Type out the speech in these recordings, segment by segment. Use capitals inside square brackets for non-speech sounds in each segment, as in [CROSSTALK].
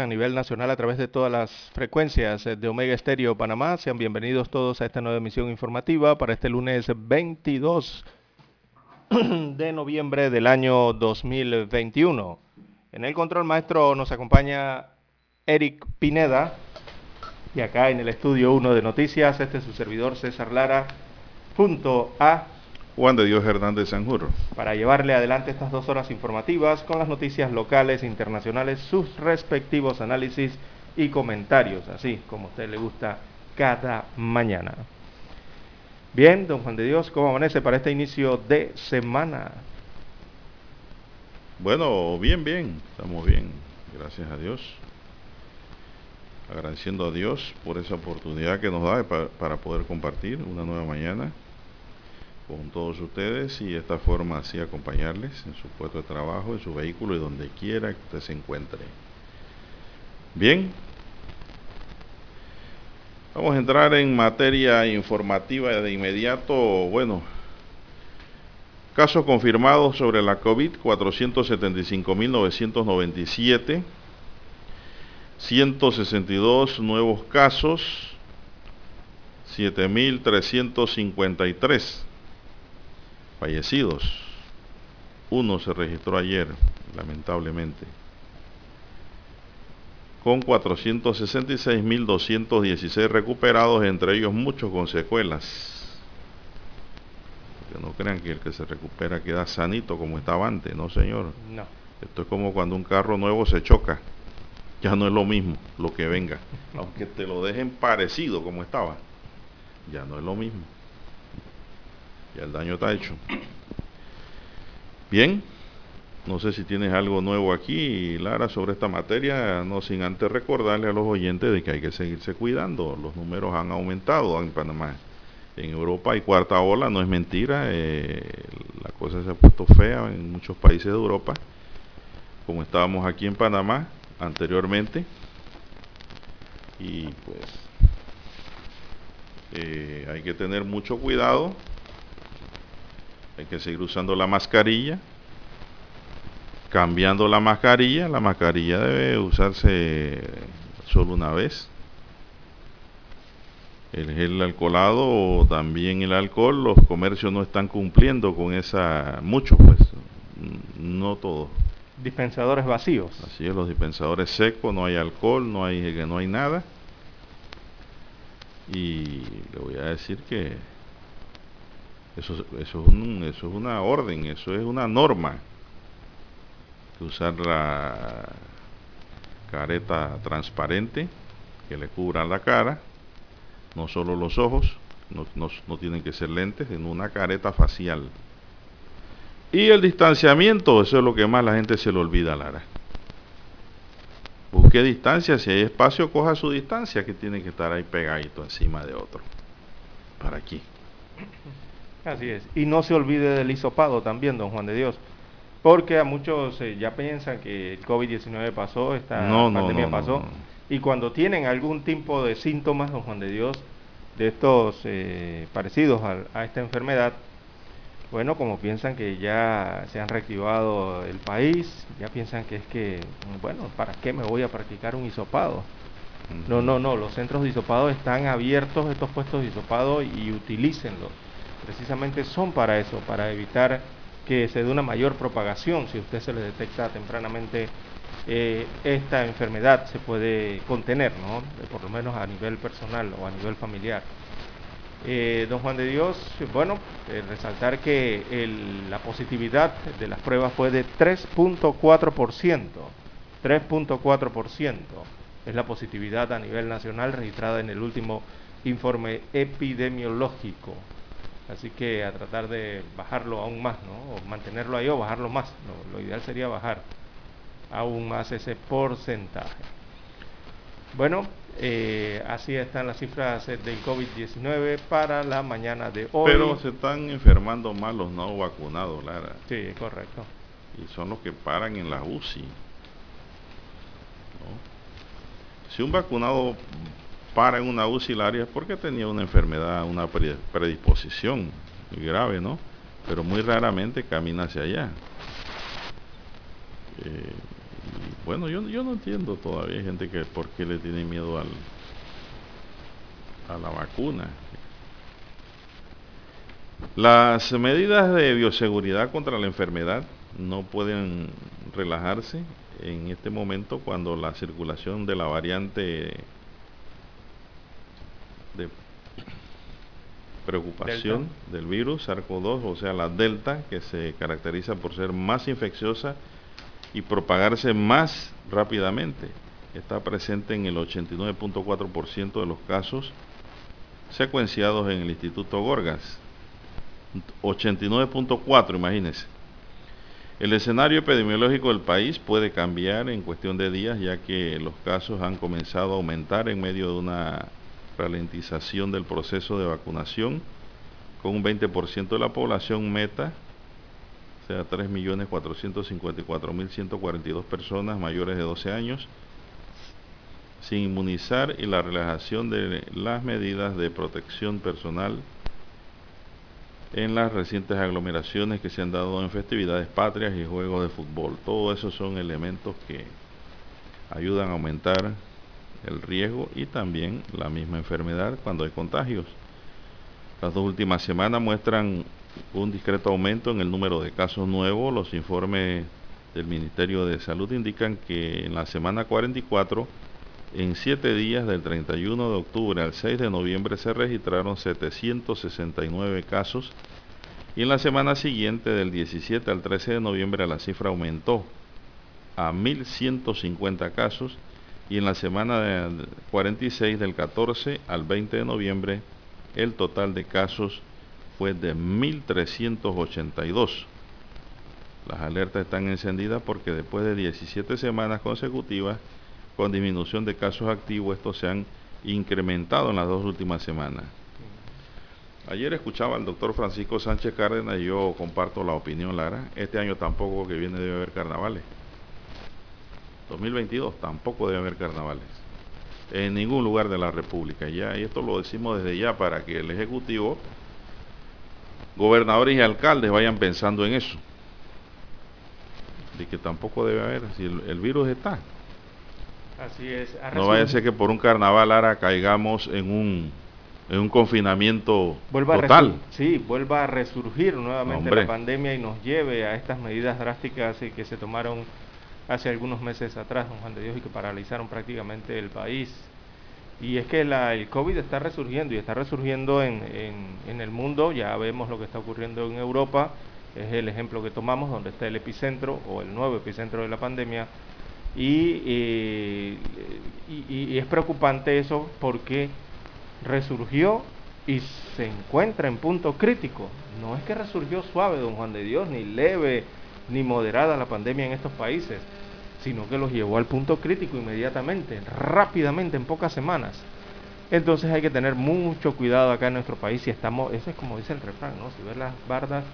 a nivel nacional a través de todas las frecuencias de Omega Estéreo Panamá. Sean bienvenidos todos a esta nueva emisión informativa para este lunes 22 [CLEARS THROAT] de noviembre del año 2021. En el control maestro nos acompaña Eric Pineda y acá en el estudio 1 de noticias, este es su servidor César Lara, junto a Juan de Dios Hernández Sanjuro. Para llevarle adelante estas dos horas informativas con las noticias locales e internacionales, sus respectivos análisis y comentarios, así como a usted le gusta cada mañana. Bien, don Juan de Dios, ¿cómo amanece para este inicio de semana? Bueno, bien, bien, estamos bien, gracias a Dios. Agradeciendo a Dios por esa oportunidad que nos da para poder compartir una nueva mañana con todos ustedes y de esta forma así acompañarles en su puesto de trabajo, en su vehículo y donde quiera que usted se encuentre. Bien, vamos a entrar en materia informativa de inmediato. Bueno, casos confirmados sobre la COVID, 475.997. 162 nuevos casos, 7.353 fallecidos. Uno se registró ayer, lamentablemente. Con 466.216 recuperados, entre ellos muchos con secuelas. Que no crean que el que se recupera queda sanito como estaba antes, no señor. No. Esto es como cuando un carro nuevo se choca. Ya no es lo mismo lo que venga. [LAUGHS] Aunque te lo dejen parecido como estaba. Ya no es lo mismo. Ya el daño está hecho. Bien, no sé si tienes algo nuevo aquí, Lara, sobre esta materia, no sin antes recordarle a los oyentes de que hay que seguirse cuidando. Los números han aumentado en Panamá. En Europa hay cuarta ola, no es mentira. Eh, la cosa se ha puesto fea en muchos países de Europa, como estábamos aquí en Panamá anteriormente. Y pues eh, hay que tener mucho cuidado hay que seguir usando la mascarilla. Cambiando la mascarilla. La mascarilla debe usarse solo una vez. El gel alcoholado o también el alcohol, los comercios no están cumpliendo con esa, mucho pues, no todos. Dispensadores vacíos. Así es, los dispensadores secos, no hay alcohol, no hay, no hay nada. Y le voy a decir que eso, eso, es una orden, eso es una norma. Usar la careta transparente que le cubra la cara, no solo los ojos, no, no, tienen que ser lentes, en una careta facial. Y el distanciamiento, eso es lo que más la gente se le olvida, Lara. Busque distancia, si hay espacio, coja su distancia, que tiene que estar ahí pegadito encima de otro. Para aquí. Así es. Y no se olvide del hisopado también, don Juan de Dios. Porque a muchos eh, ya piensan que el COVID-19 pasó, esta pandemia pasó. y cuando tienen algún tipo de síntomas, don Juan de Dios, de estos eh, parecidos a, esta enfermedad, bueno, como piensan que ya se han reactivado el país, ya piensan que es que, bueno, ¿para qué me voy a practicar un hisopado? No, no, no, los centros de hisopado están abiertos, estos puestos de hisopado, y utilícenlos precisamente son para eso, para evitar que se dé una mayor propagación. Si usted se le detecta tempranamente eh, esta enfermedad, se puede contener, ¿no? por lo menos a nivel personal o a nivel familiar. Eh, don Juan de Dios, bueno, eh, resaltar que la positividad de las pruebas fue de 3.4%. 3.4% es la positividad a nivel nacional registrada en el último informe epidemiológico. Así que a tratar de bajarlo aún más, ¿no? O mantenerlo ahí o bajarlo más. Lo, ideal sería bajar aún más ese porcentaje. Bueno, eh, así están las cifras del COVID-19 para la mañana de hoy. Pero se están enfermando más los no vacunados, Lara. Sí, correcto. Y son los que paran en la UCI. Si un vacunado para en una UCI porque tenía una enfermedad, una predisposición grave, ¿no? Pero muy raramente camina hacia allá. Eh, Bueno, yo, yo no entiendo todavía gente que por qué le tiene miedo al, a la vacuna. Las medidas de bioseguridad contra la enfermedad no pueden relajarse en este momento cuando la circulación de la variante de preocupación del virus SARS-CoV-2, o sea, la Delta, que se caracteriza por ser más infecciosa y propagarse más rápidamente. Está presente en el 89.4% de los casos secuenciados en el Instituto Gorgas. 89.4, imagínense. El escenario epidemiológico del país puede cambiar en cuestión de días, ya que los casos han comenzado a aumentar en medio de una ralentización del proceso de vacunación, con un 20% de la población meta, o sea, 3.454.142 personas mayores de 12 años, sin inmunizar y la relajación de las medidas de protección personal en las recientes aglomeraciones que se han dado en festividades patrias y juegos de fútbol. Todo eso son elementos que ayudan a aumentar el riesgo y también la misma enfermedad cuando hay contagios. Las dos últimas semanas muestran un discreto aumento en el número de casos nuevos. Los informes del Ministerio de Salud indican que en la semana 44, en siete días del 31 de octubre al 6 de noviembre se registraron 769 casos y en la semana siguiente del 17 al 13 de noviembre la cifra aumentó a 1.150 casos y en la semana 46 del 14 al 20 de noviembre el total de casos fue de 1.382. Las alertas están encendidas porque después de 17 semanas consecutivas con disminución de casos activos, estos se han incrementado en las dos últimas semanas. Ayer escuchaba al doctor Francisco Sánchez Cárdenas y yo comparto la opinión, Lara. Este año tampoco que viene debe haber carnavales. 2022 tampoco debe haber carnavales en ningún lugar de la República. Ya, y esto lo decimos desde ya para que el Ejecutivo, gobernadores y alcaldes vayan pensando en eso. De que tampoco debe haber, si el, virus está. Así es. No vaya a ser que por un carnaval ahora caigamos en un, en un confinamiento total. sí, vuelva a resurgir nuevamente la pandemia y nos lleve a estas medidas drásticas que se tomaron hace algunos meses atrás, don Juan de Dios, y que paralizaron prácticamente el país. Y es que la, el COVID está resurgiendo y está resurgiendo en, en, el mundo, ya vemos lo que está ocurriendo en Europa, es el ejemplo que tomamos, donde está el epicentro o el nuevo epicentro de la pandemia. Y, eh, y, y, es preocupante eso porque resurgió y se encuentra en punto crítico. No es que resurgió suave, don Juan de Dios, ni leve, ni moderada la pandemia en estos países, sino que los llevó al punto crítico inmediatamente, rápidamente, en pocas semanas. Entonces hay que tener mucho cuidado acá en nuestro país si estamos, eso es como dice el refrán, ¿no? Si ves las bardas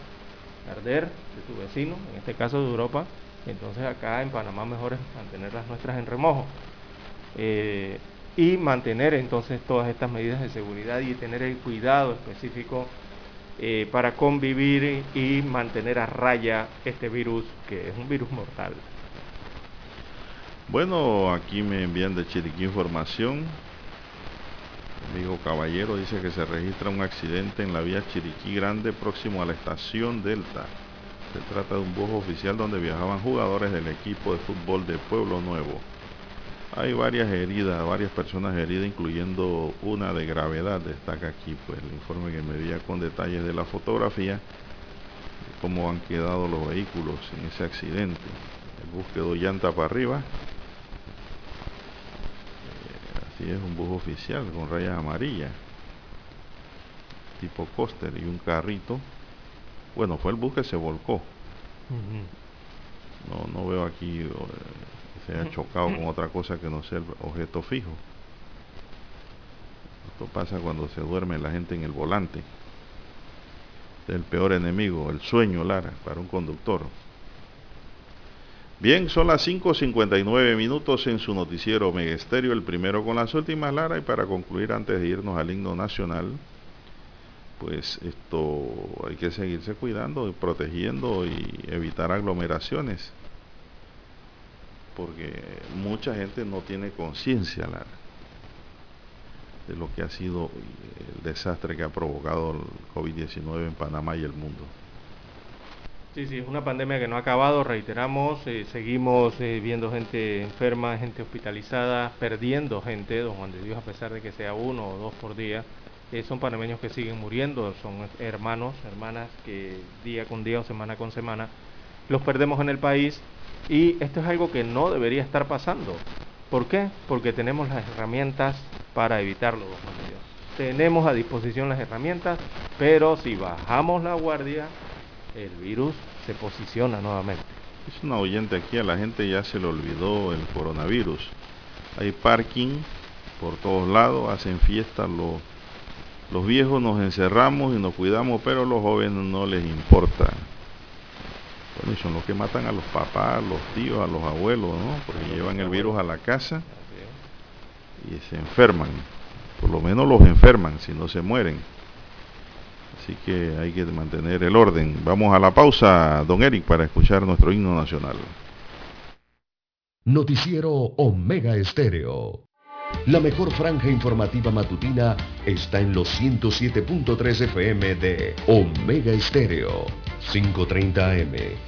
arder de tu vecino, en este caso de Europa, entonces acá en Panamá mejor es mantener las nuestras en remojo. Eh, y mantener entonces todas estas medidas de seguridad y tener el cuidado específico eh, para convivir y mantener a raya este virus que es un virus mortal. Bueno, aquí me envían de Chiriquí información. amigo Caballero dice que se registra un accidente en la vía Chiriquí Grande próximo a la estación Delta. Se trata de un bus oficial donde viajaban jugadores del equipo de fútbol de Pueblo Nuevo. Hay varias heridas, varias personas heridas, incluyendo una de gravedad, destaca aquí pues el informe que me envía con detalles de la fotografía, cómo han quedado los vehículos en ese accidente. El bus quedó llanta para arriba. Eh, así es, un bus oficial con rayas amarillas, tipo coaster y un carrito. Bueno, fue el bus que se volcó. No, no veo aquí... Eh, se ha chocado con otra cosa que no sea el objeto fijo. Esto pasa cuando se duerme la gente en el volante. Es el peor enemigo, el sueño, Lara, para un conductor. Bien, son las 5.59 minutos en su noticiero Megesterio, el primero con las últimas, Lara, y para concluir antes de irnos al himno nacional, pues esto hay que seguirse cuidando y protegiendo y evitar aglomeraciones porque mucha gente no tiene conciencia de lo que ha sido el desastre que ha provocado el COVID-19 en Panamá y el mundo. Sí, sí, es una pandemia que no ha acabado, reiteramos, eh, seguimos eh, viendo gente enferma, gente hospitalizada, perdiendo gente, don Juan de Dios, a pesar de que sea uno o dos por día. Eh, son panameños que siguen muriendo, son hermanos, hermanas que día con día o semana con semana los perdemos en el país y esto es algo que no debería estar pasando. ¿Por qué? Porque tenemos las herramientas para evitarlo. Tenemos a disposición las herramientas, pero si bajamos la guardia, el virus se posiciona nuevamente. Es una oyente aquí, a la gente ya se le olvidó el coronavirus. Hay parking por todos lados, hacen fiestas los, viejos, nos encerramos y nos cuidamos, pero los jóvenes no les importa. Bueno, y son los que matan a los papás, a los tíos, a los abuelos, ¿no? Porque llevan el virus a la casa y se enferman. Por lo menos los enferman, si no se mueren. Así que hay que mantener el orden. Vamos a la pausa, don Eric, para escuchar nuestro himno nacional. Noticiero Omega Estéreo. La mejor franja informativa matutina está en los 107.3 FM de Omega Estéreo, 530 AM.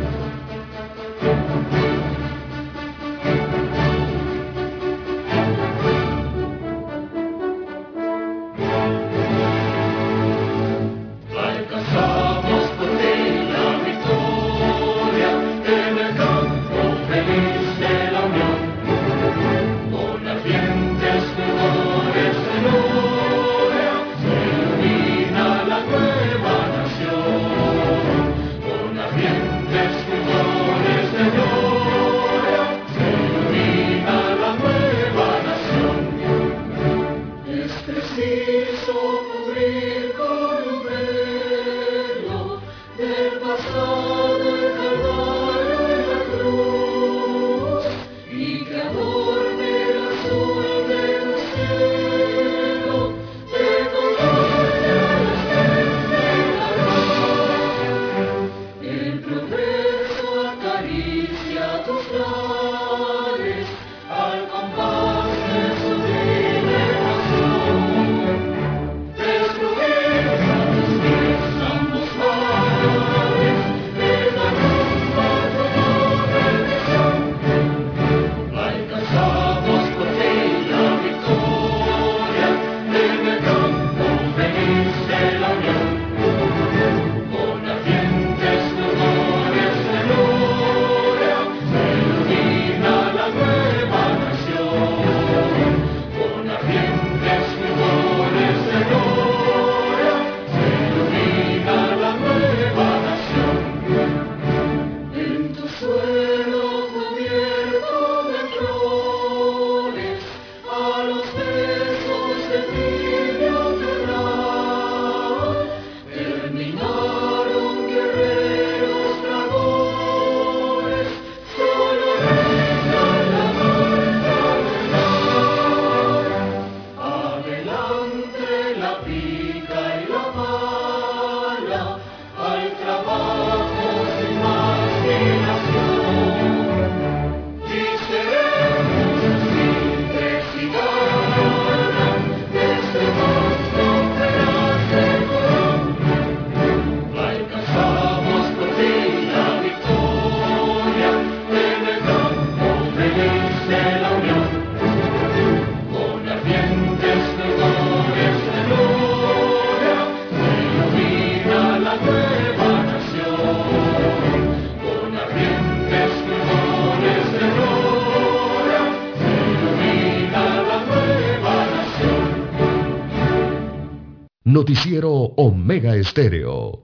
Noticiero Omega Estéreo.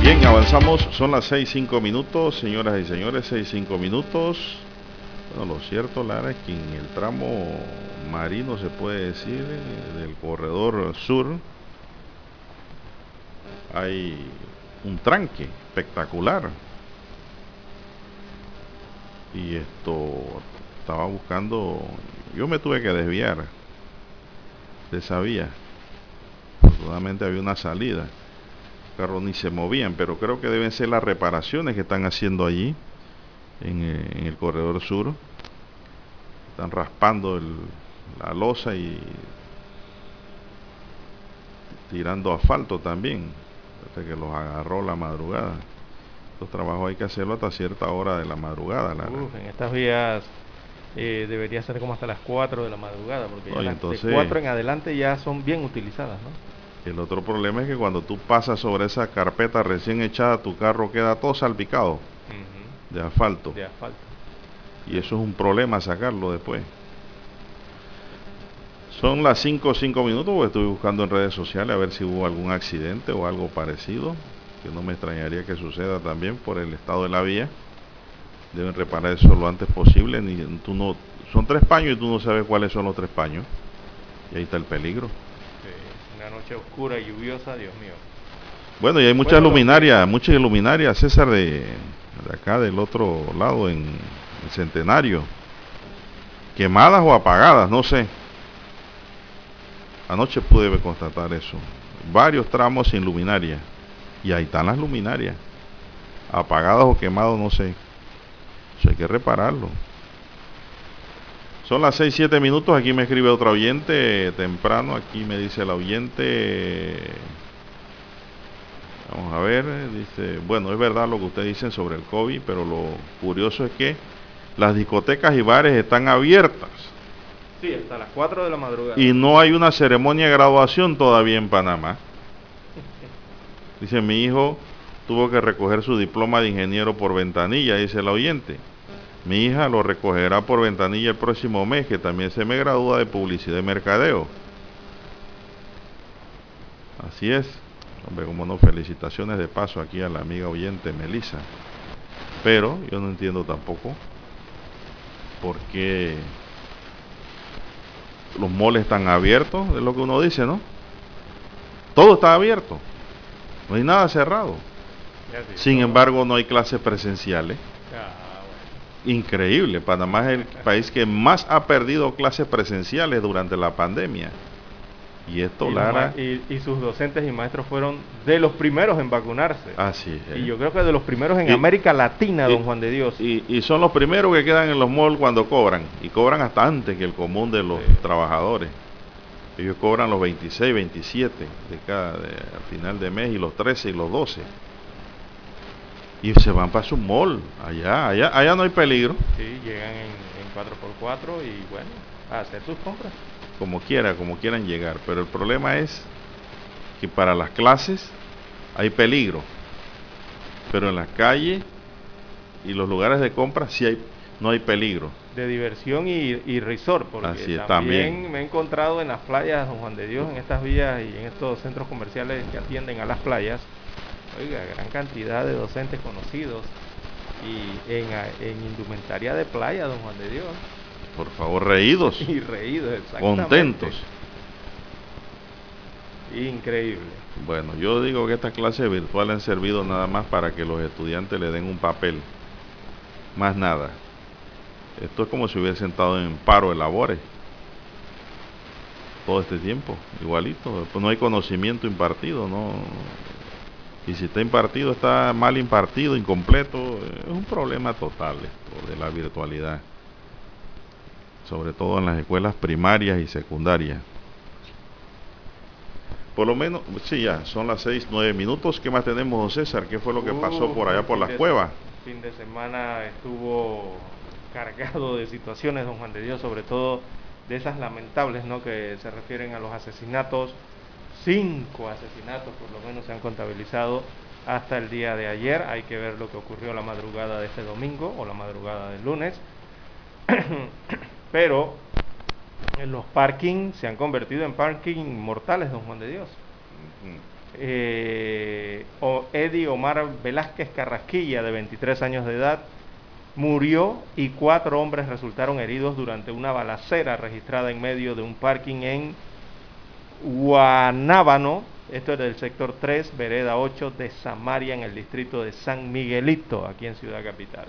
Bien, avanzamos, son las 6, 5 minutos, señoras y señores, 6, 5 minutos. Bueno, lo cierto, Lara, es que en el tramo marino, se puede decir, del corredor sur, hay un tranque espectacular. Y esto estaba buscando, yo me tuve que desviar de esa vía. Afortunadamente había una salida. Los carros ni se movían, pero creo que deben ser las reparaciones que están haciendo allí en, en el corredor sur. Están raspando el, la losa y tirando asfalto también, hasta que los agarró la madrugada. Los trabajos hay que hacerlo hasta cierta hora de la madrugada. en estas vías eh, debería ser como hasta las 4 de la madrugada, porque de 4 en adelante ya son bien utilizadas. ¿no? El otro problema es que cuando tú pasas sobre esa carpeta recién echada, tu carro queda todo salpicado de asfalto. De asfalto. Y eso es un problema sacarlo después. Son las 5 o 5 minutos, porque estuve buscando en redes sociales a ver si hubo algún accidente o algo parecido, que no me extrañaría que suceda también por el estado de la vía. Deben reparar eso lo antes posible. Ni, tú no, son tres paños y tú no sabes cuáles son los tres paños. Y ahí está el peligro. una noche oscura y lluviosa, Dios mío. Bueno, y hay muchas luminarias, muchas luminarias, César, de, de, acá del otro lado, en el Centenario. Quemadas o apagadas, no sé. Anoche pude constatar eso. Varios tramos sin luminaria. Y ahí están las luminarias. Apagadas o quemadas, no sé. Eso hay que repararlo. Son las 6, 7 minutos. Aquí me escribe otro oyente temprano. Aquí me dice el oyente. Vamos a ver. Dice, bueno, es verdad lo que ustedes dicen sobre el COVID, pero lo curioso es que las discotecas y bares están abiertas Sí, hasta las 4 de la madrugada. Y no hay una ceremonia de graduación todavía en Panamá. Dice, mi hijo tuvo que recoger su diploma de ingeniero por ventanilla, dice el oyente. Mi hija lo recogerá por ventanilla el próximo mes, que también se me gradúa de publicidad y mercadeo. Así es. Hombre, como no, felicitaciones de paso aquí a la amiga oyente Melissa. Pero yo no entiendo tampoco por qué los moles están abiertos, es lo que uno dice, ¿no? Todo está abierto, no hay nada cerrado. Sin embargo, no hay clases presenciales. Increíble, Panamá es el país que más ha perdido clases presenciales durante la pandemia. Y esto, y Lara. Y, sus docentes y maestros fueron de los primeros en vacunarse. Así es. Y yo creo que de los primeros en América Latina, don Juan de Dios. Y, son los primeros que quedan en los malls cuando cobran. Y cobran hasta antes que el común de los trabajadores. Ellos cobran los 26, 27 de cada de, al final de mes y los 13 y los 12. Y se van para su mall. Allá, allá, allá no hay peligro. Sí, llegan en, en 4x4 y bueno, a hacer sus compras como quiera, como quieran llegar. Pero el problema es que para las clases hay peligro. Pero en las calles y los lugares de compra sí hay, no hay peligro. De diversión y, resort, porque también, me he encontrado en las playas Don Juan de Dios, en estas vías y en estos centros comerciales que atienden a las playas, oiga, gran cantidad de docentes conocidos y en, en indumentaria de playa, Don Juan de Dios por favor, reídos. [LAUGHS] Y reídos, Contentos. Increíble. Bueno, yo digo que estas clases virtuales han servido nada más para que los estudiantes le den un papel. Más nada. Esto es como si hubiera sentado en paro de labores. Todo este tiempo, igualito. No hay conocimiento impartido, ¿no? Y si está impartido, está mal impartido, incompleto. Es un problema total esto de la virtualidad sobre todo en las escuelas primarias y secundarias. Por lo menos, sí, ya, son las seis, nueve minutos. ¿Qué más tenemos, don César? ¿Qué fue lo que pasó por allá por las cuevas? Fin de semana estuvo cargado de situaciones, don Juan de Dios, sobre todo de esas lamentables, ¿no? Que se refieren a los asesinatos cinco asesinatos por lo menos se han contabilizado hasta el día de ayer. Hay que ver lo que ocurrió la madrugada de este domingo o la madrugada del lunes. Pero los parkings se han convertido en parking mortales, don Juan de Dios. Eh, Eddie Omar Velázquez Carrasquilla, de 23 años de edad, murió y cuatro hombres resultaron heridos durante una balacera registrada en medio de un parking en Guanábano, esto es del sector 3, vereda 8 de Samaria, en el distrito de San Miguelito, aquí en Ciudad Capital.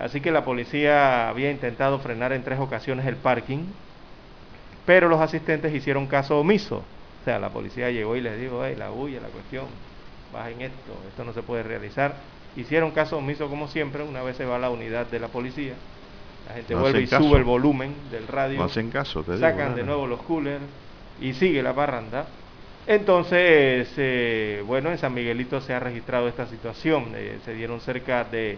Así que la policía había intentado frenar en tres ocasiones el parking, pero los asistentes hicieron caso omiso. O sea, la policía llegó y les dijo, hey, la bulla, la cuestión, bajen esto, esto no se puede realizar. Hicieron caso omiso como siempre, una vez se va la unidad de la policía, la gente vuelve y sube el volumen del radio, no hacen caso, sacan de nuevo los coolers y sigue la parranda. Entonces, eh, bueno, en San Miguelito se ha registrado esta situación. Eh, se dieron cerca de,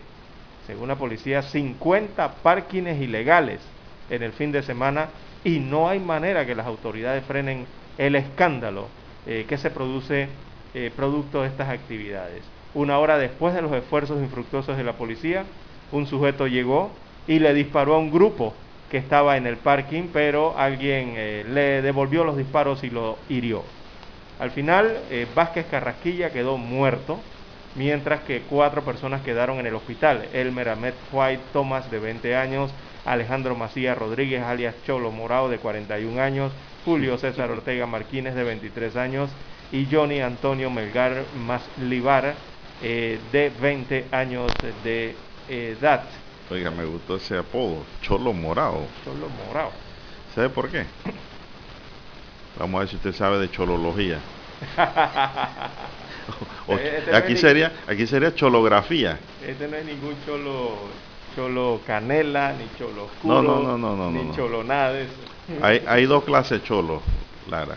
según la policía, 50 parkings ilegales en el fin de semana y no hay manera que las autoridades frenen el escándalo eh, que se produce producto de estas actividades. Una hora después de los esfuerzos infructuosos de la policía, un sujeto llegó y le disparó a un grupo que estaba en el parking, pero alguien le devolvió los disparos y lo hirió. Al final, eh, Vázquez Carrasquilla quedó muerto, mientras que cuatro personas quedaron en el hospital. Elmer Ahmed White Thomas, de 20 años, Alejandro Macías Rodríguez, alias Cholo Morado, de 41 años, Julio César Ortega Martínez, de 23 años, y Johnny Antonio Melgar Maslivar, eh, de 20 años de edad. Oiga, me gustó ese apodo, Cholo Morado. Cholo Morado. ¿Sabe por qué? [CLEARS THROAT] Vamos a ver si usted sabe de cholología. [LAUGHS] Este, este aquí sería aquí sería cholografía. Este no es ningún cholo cholo canela ni cholo oscuro, no, no, no, no, ni cholo nada Hay, hay dos clases de cholo, Lara.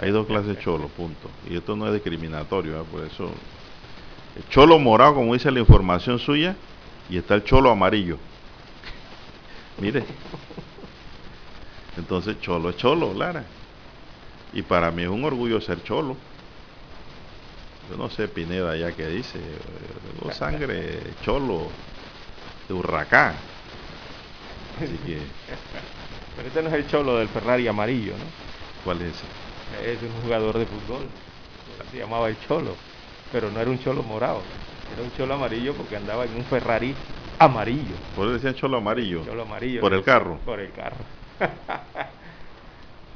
Hay dos clases de cholo, punto. Y esto no es discriminatorio, ¿eh? por eso. El cholo morado, como dice la información suya, y está el cholo amarillo. [LAUGHS] Mire. Entonces, cholo es cholo, Lara. Y para mí es un orgullo ser cholo. Yo no sé, Pineda, ya que dice, tengo sangre cholo de huracán. Así que... [LAUGHS] Pero este no es el cholo del Ferrari amarillo, ¿no? ¿Cuál es ese? Es un jugador de fútbol. Se llamaba el cholo. Pero no era un cholo morado. Era un cholo amarillo porque andaba en un Ferrari amarillo. ¿Por qué decían cholo amarillo? Cholo amarillo. ¿Por el carro? Por el carro. [LAUGHS]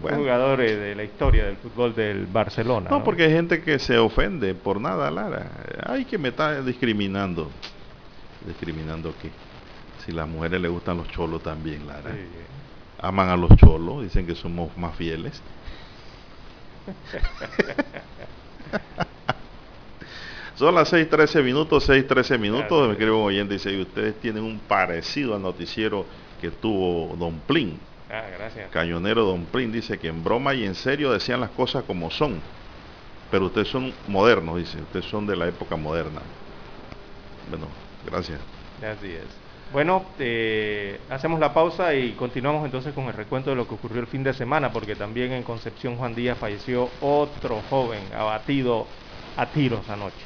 jugadores de la historia del fútbol del Barcelona. No, porque hay gente que se ofende por nada, Lara. Ay, que me está discriminando. ¿Discriminando qué? Si las mujeres le gustan los cholos también, Lara. Aman a los cholos, dicen que somos más fieles. [LAUGHS] Son las 6.13 minutos, 6.13 minutos. Me escribe un oyente y dice, ustedes tienen un parecido al noticiero que tuvo Don Plin. Ah, gracias. Cañonero Don Plin dice que en broma y en serio decían las cosas como son. Pero ustedes son modernos, dice. Ustedes son de la época moderna. Bueno, gracias. Así es. Bueno, eh, hacemos la pausa y continuamos entonces con el recuento de lo que ocurrió el fin de semana, porque también en Concepción Juan Díaz falleció otro joven abatido a tiros anoche.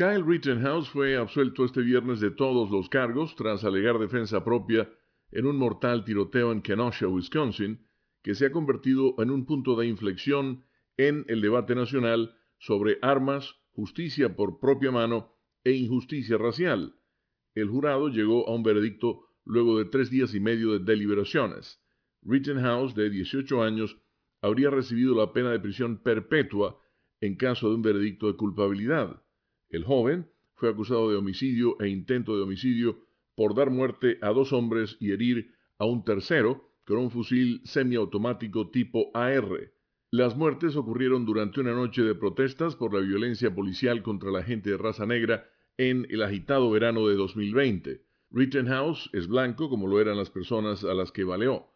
Kyle Rittenhouse fue absuelto este viernes de todos los cargos tras alegar defensa propia en un mortal tiroteo en Kenosha, Wisconsin, que se ha convertido en un punto de inflexión en el debate nacional sobre armas, justicia por propia mano e injusticia racial. El jurado llegó a un veredicto luego de tres días y medio de deliberaciones. Rittenhouse, de 18 años, habría recibido la pena de prisión perpetua en caso de un veredicto de culpabilidad. El joven fue acusado de homicidio e intento de homicidio por dar muerte a dos hombres y herir a un tercero con un fusil semiautomático tipo AR. Las muertes ocurrieron durante una noche de protestas por la violencia policial contra la gente de raza negra en el agitado verano de 2020. Rittenhouse es blanco como lo eran las personas a las que baleó.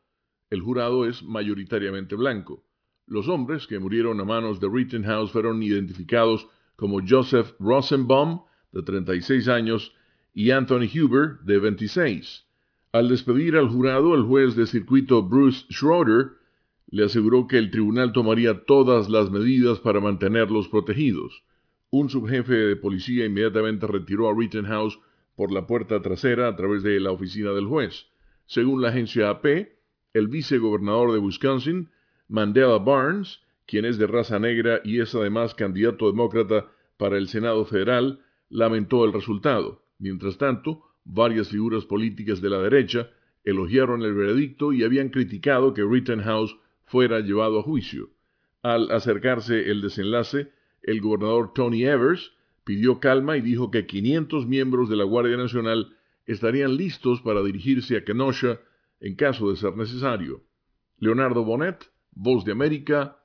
El jurado es mayoritariamente blanco. Los hombres que murieron a manos de Rittenhouse fueron identificados como Joseph Rosenbaum, de 36 años, y Anthony Huber, de 26. Al despedir al jurado, el juez de circuito Bruce Schroeder le aseguró que el tribunal tomaría todas las medidas para mantenerlos protegidos. Un subjefe de policía inmediatamente retiró a Rittenhouse por la puerta trasera a través de la oficina del juez. Según la agencia AP, el vicegobernador de Wisconsin, Mandela Barnes, quien es de raza negra y es además candidato demócrata para el Senado federal, lamentó el resultado. Mientras tanto, varias figuras políticas de la derecha elogiaron el veredicto y habían criticado que Rittenhouse fuera llevado a juicio. Al acercarse el desenlace, el gobernador Tony Evers pidió calma y dijo que 500 miembros de la Guardia Nacional estarían listos para dirigirse a Kenosha en caso de ser necesario. Leonardo Bonet, Voz de América,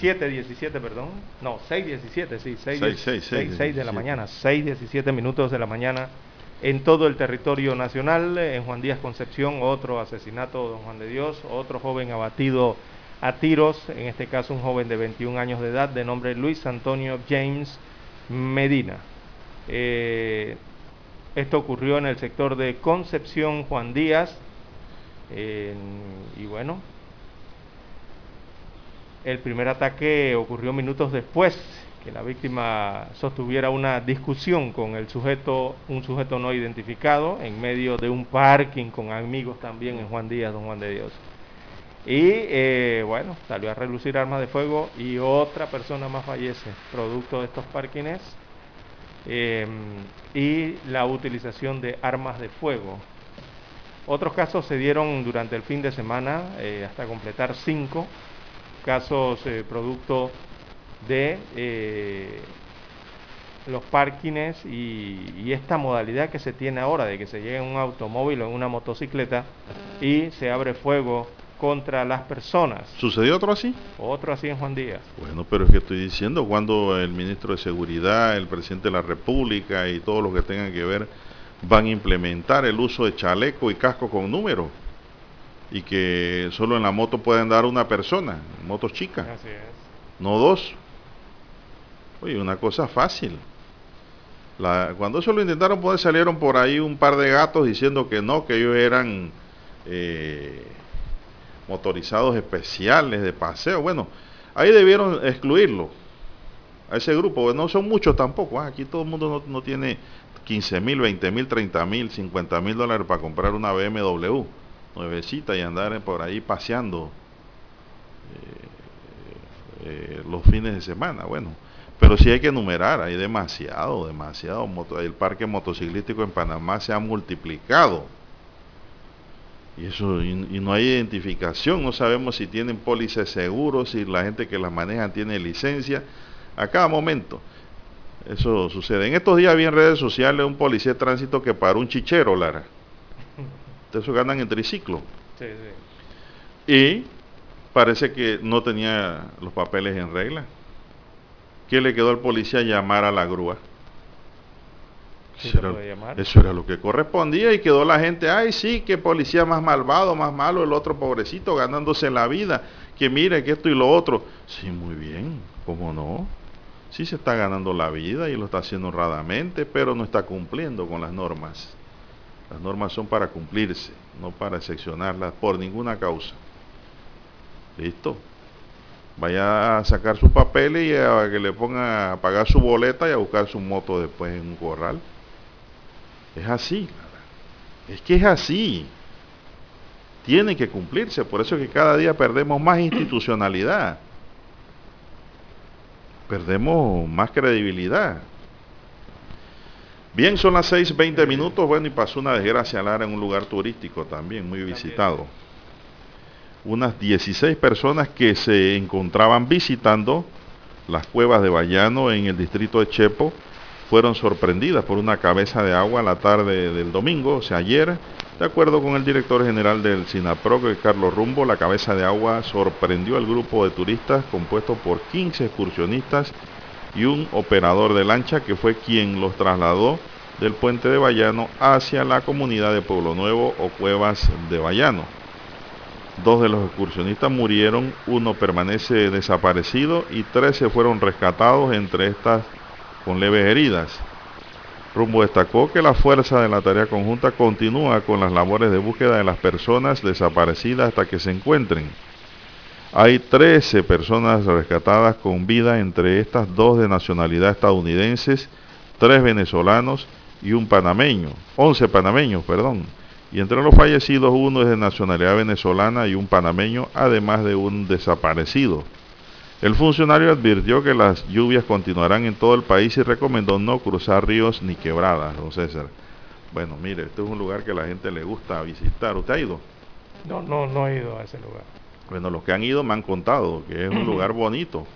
Bien, las 7, 17, perdón. No, 6, 17, sí, 6, 6, 6, 6, 6 de la mañana, 6, 17 minutos de la mañana en todo el territorio nacional. En Juan Díaz Concepción, otro asesinato de Don Juan de Dios, otro joven abatido a tiros, en este caso un joven de 21 años de edad de nombre Luis Antonio James Medina. Eh, esto ocurrió en el sector de Concepción Juan Díaz. Eh, y bueno, el primer ataque ocurrió minutos después que la víctima sostuviera una discusión con el sujeto, un sujeto no identificado, en medio de un parking con amigos también en Juan Díaz, Don Juan de Dios. Y eh, bueno, salió a relucir armas de fuego y otra persona más fallece, producto de estos parkings eh, y la utilización de armas de fuego. Otros casos se dieron durante el fin de semana, eh, hasta completar cinco casos producto de eh, los parkings y, y, esta modalidad que se tiene ahora de que se llegue en un automóvil o en una motocicleta y se abre fuego contra las personas. ¿Sucedió otro así? Otro así en Juan Díaz. Bueno, pero es que estoy diciendo cuando el ministro de Seguridad, el presidente de la República y todos los que tengan que ver van a implementar el uso de chaleco y casco con número y que solo en la moto pueden dar una persona, motos chicas, Así es. no dos. Oye, una cosa fácil. La, cuando eso lo intentaron poner, salieron por ahí un par de gatos diciendo que no, que ellos eran eh, motorizados especiales de paseo. Bueno, ahí debieron excluirlo a ese grupo. No son muchos tampoco. ¿eh? Aquí todo el mundo no, no tiene 15 mil, 20 mil, 30 mil, 50 mil dólares para comprar una BMW nuevecita y andar por ahí paseando eh, eh, los fines de semana. Bueno, pero sí hay que enumerar, hay demasiado, demasiado. El parque motociclístico en Panamá se ha multiplicado. Y eso y, no hay identificación, no sabemos si tienen pólices seguros, si la gente que las maneja tiene licencia. A cada momento eso sucede. En estos días vi en redes sociales un policía de tránsito que paró un chichero, Lara. De eso ganan en triciclo. Sí, sí. Y parece que no tenía los papeles en regla. ¿Qué le quedó al policía llamar a la grúa? eso, era, lo que correspondía y quedó la gente, ay sí, que policía más malvado, más malo, el otro pobrecito ganándose la vida, que mire que esto y lo otro. Sí, muy bien, ¿cómo no? Sí se está ganando la vida y lo está haciendo honradamente, pero no está cumpliendo con las normas. Las normas son para cumplirse, no para excepcionarlas por ninguna causa. Listo. Vaya a sacar su papel y a que le ponga a pagar su boleta y a buscar su moto después en un corral. Es así. Es que es así. Tiene que cumplirse. Por eso es que cada día perdemos más institucionalidad. Perdemos más credibilidad. Bien, son las 6.20 minutos. Bueno, y pasó una desgracia Lara en un lugar turístico también, muy visitado. Unas 16 personas que se encontraban visitando las cuevas de Bayano en el distrito de Chepo fueron sorprendidas por una cabeza de agua la tarde del domingo, o sea, ayer. De acuerdo con el director general del SINAPRO, Carlos Rumbo, la cabeza de agua sorprendió al grupo de turistas compuesto por 15 excursionistas y un operador de lancha que fue quien los trasladó del puente de Bayano hacia la comunidad de Pueblo Nuevo o Cuevas de Bayano. Dos de los excursionistas murieron, uno permanece desaparecido y 13 fueron rescatados, entre estas con leves heridas. Rumbo destacó que la fuerza de la tarea conjunta continúa con las labores de búsqueda de las personas desaparecidas hasta que se encuentren. Hay 13 personas rescatadas con vida, entre estas dos de nacionalidad estadounidenses, tres venezolanos y un panameño, 11 panameños, perdón. Y entre los fallecidos uno es de nacionalidad venezolana y un panameño, además de un desaparecido. El funcionario advirtió que las lluvias continuarán en todo el país y recomendó no cruzar ríos ni quebradas, don César. Bueno, mire, este es un lugar que la gente le gusta visitar. ¿Usted ha ido? No, no, no he ido a ese lugar. Bueno, los que han ido me han contado que es un lugar bonito,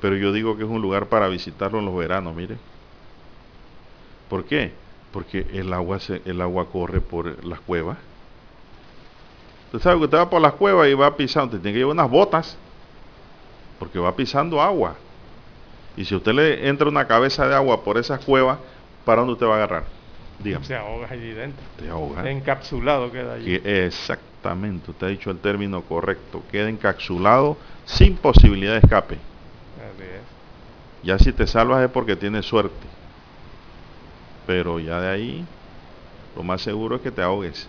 pero yo digo que es un lugar para visitarlo en los veranos, mire. ¿Por qué? Porque el agua, se, el agua corre por las cuevas. Usted sabe que usted va por las cuevas y va pisando, usted tiene que llevar unas botas, porque va pisando agua. Y si usted le entra una cabeza de agua por esas cuevas, ¿para dónde usted va a agarrar? Dígame. Se ahoga allí dentro. Se ahoga. Encapsulado queda allí. Exactamente, usted ha dicho el término correcto. Queda encapsulado sin posibilidad de escape. Así es. Ya si te salvas es porque tienes suerte. Pero ya de ahí, lo más seguro es que te ahogues.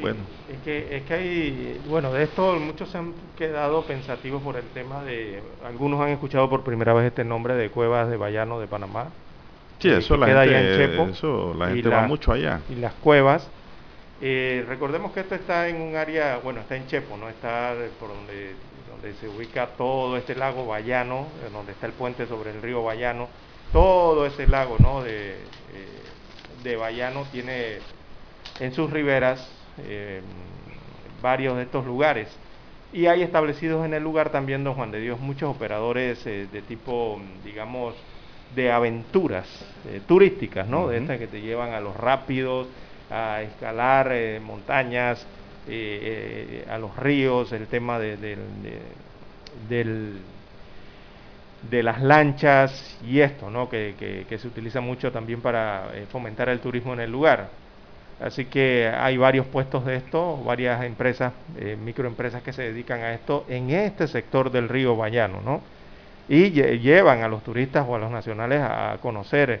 bueno. Es que, es que hay, bueno, de esto muchos se han quedado pensativos por el tema de, algunos han escuchado por primera vez este nombre de Cuevas de Bayano de Panamá, Sí, eso, la gente, eso la gente va mucho allá. Y las cuevas. Eh, recordemos que esto está en un área, bueno, está en Chepo, ¿no? Está por donde, donde se ubica todo este lago Bayano, eh, donde está el puente sobre el río Bayano. Todo ese lago, ¿no? De, eh, de Bayano tiene en sus riberas varios de estos lugares. Y hay establecidos en el lugar también, don Juan de Dios, muchos operadores de tipo, digamos, de aventuras eh, turísticas, ¿no? De estas que te llevan a los rápidos, a escalar eh, montañas, eh, a los ríos, el tema de, del, de las lanchas y esto, ¿no? Que, que, se utiliza mucho también para fomentar el turismo en el lugar. Así que hay varios puestos de esto, varias empresas, microempresas que se dedican a esto en este sector del río Bayano, ¿no? y llevan a los turistas o a los nacionales a conocer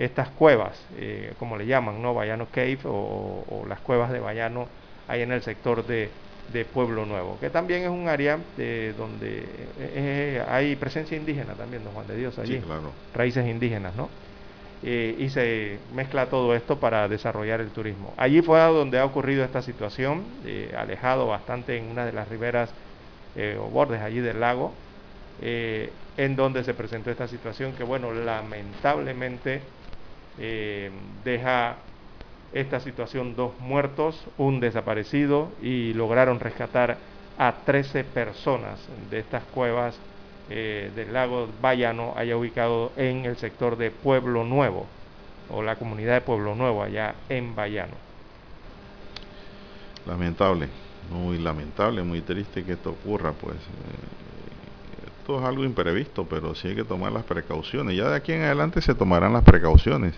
estas cuevas, eh, como le llaman, ¿no? Bayano Cave o, las cuevas de Bayano ahí en el sector de, Pueblo Nuevo, que también es un área de, donde eh, hay presencia indígena también, don Juan de Dios, allí, raíces indígenas, ¿no? Eh, y se mezcla todo esto para desarrollar el turismo. Allí fue donde ha ocurrido esta situación, alejado bastante en una de las riberas o bordes allí del lago, eh, en donde se presentó esta situación que, bueno, lamentablemente eh, deja esta situación dos muertos, un desaparecido y lograron rescatar a 13 personas de estas cuevas eh, del lago Bayano, allá ubicado en el sector de Pueblo Nuevo, o la comunidad de Pueblo Nuevo, allá en Bayano. Lamentable. Muy lamentable, muy triste que esto ocurra, pues. Eh, esto es algo imprevisto, pero sí hay que tomar las precauciones. Ya de aquí en adelante se tomarán las precauciones.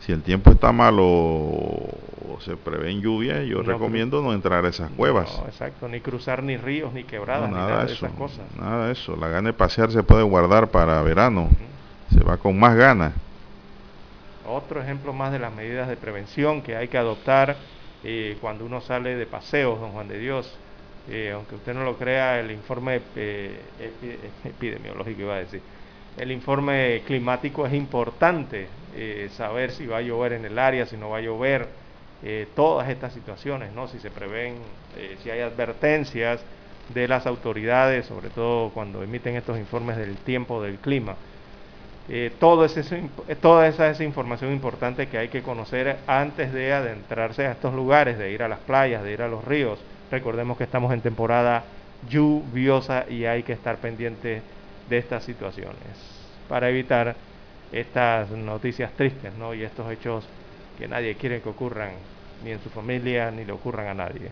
Si el tiempo está malo o se prevén lluvias, yo recomiendo no entrar a esas cuevas. No, exacto, ni cruzar ni ríos, ni quebradas, nada, ni nada de esas cosas. Nada de eso. La gana de pasear se puede guardar para verano. Se va con más ganas. Otro ejemplo más de las medidas de prevención que hay que adoptar eh, cuando uno sale de paseos, don Juan de Dios. Eh, aunque usted no lo crea, el informe eh, [LAUGHS] epidemiológico iba a decir, el informe climático es importante, saber si va a llover en el área, si no va a llover, todas estas situaciones, ¿no? si se prevén, si hay advertencias de las autoridades, sobre todo cuando emiten estos informes del tiempo del clima. Eh, todo ese, eh, toda esa, esa, información importante que hay que conocer antes de adentrarse a estos lugares, de ir a las playas, de ir a los ríos. Recordemos que estamos en temporada lluviosa y hay que estar pendiente de estas situaciones para evitar estas noticias tristes ¿no? y estos hechos que nadie quiere que ocurran, ni en su familia, ni le ocurran a nadie.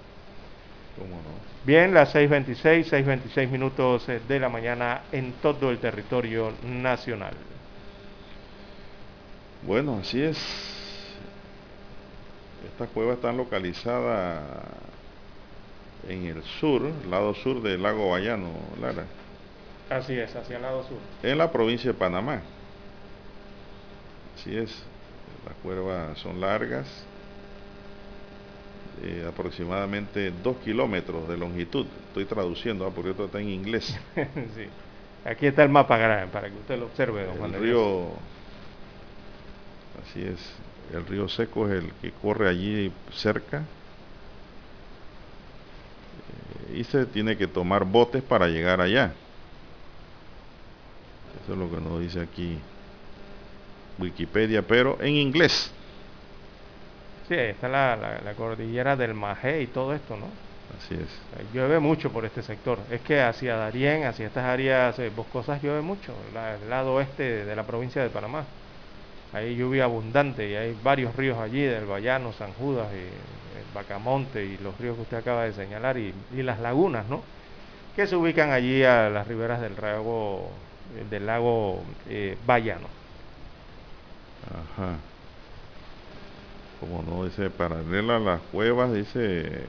Bien, las 6.26, 6.26 minutos de la mañana en todo el territorio nacional. Bueno, así es. Esta cueva está localizada en el sur, lado sur del lago Bayano, Lara. Así es, hacia el lado sur. En la provincia de Panamá. Así es. Las cuevas son largas, eh, aproximadamente dos kilómetros de longitud. Estoy traduciendo, ¿ah? porque esto está en inglés. [LAUGHS] sí. Aquí está el mapa para que usted lo observe, don Juan. El río Así es. El río Seco es el que corre allí cerca. Y se tiene que tomar botes para llegar allá. Eso es lo que nos dice aquí Wikipedia, pero en inglés. Sí, está la, la, cordillera del Majé y todo esto, ¿no? Así es. Llueve mucho por este sector. Es que hacia Darién, hacia estas áreas eh, boscosas llueve mucho, el lado oeste de la provincia de Panamá hay lluvia abundante y hay varios ríos allí, del Bayano, San Judas, y el Bacamonte y los ríos que usted acaba de señalar y, las lagunas, ¿no? Que se ubican allí a las riberas del lago, del lago eh, Bayano. Ajá. Como no, dice, paralela a las cuevas, dice,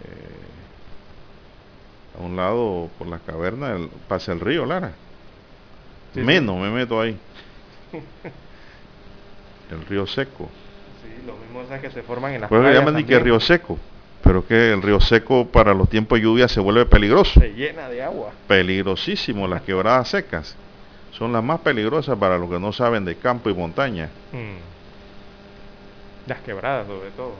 a un lado por las cavernas, pasa el río Lara. Menos me meto ahí. [LAUGHS] el río seco. Sí, lo mismo es que se forman en las pues llaman ni que río seco, pero que el río seco para los tiempos de lluvia se vuelve peligroso. Se llena de agua. Peligrosísimo, las quebradas secas. Son las más peligrosas para los que no saben de campo y montaña. Hmm. Las quebradas sobre todo.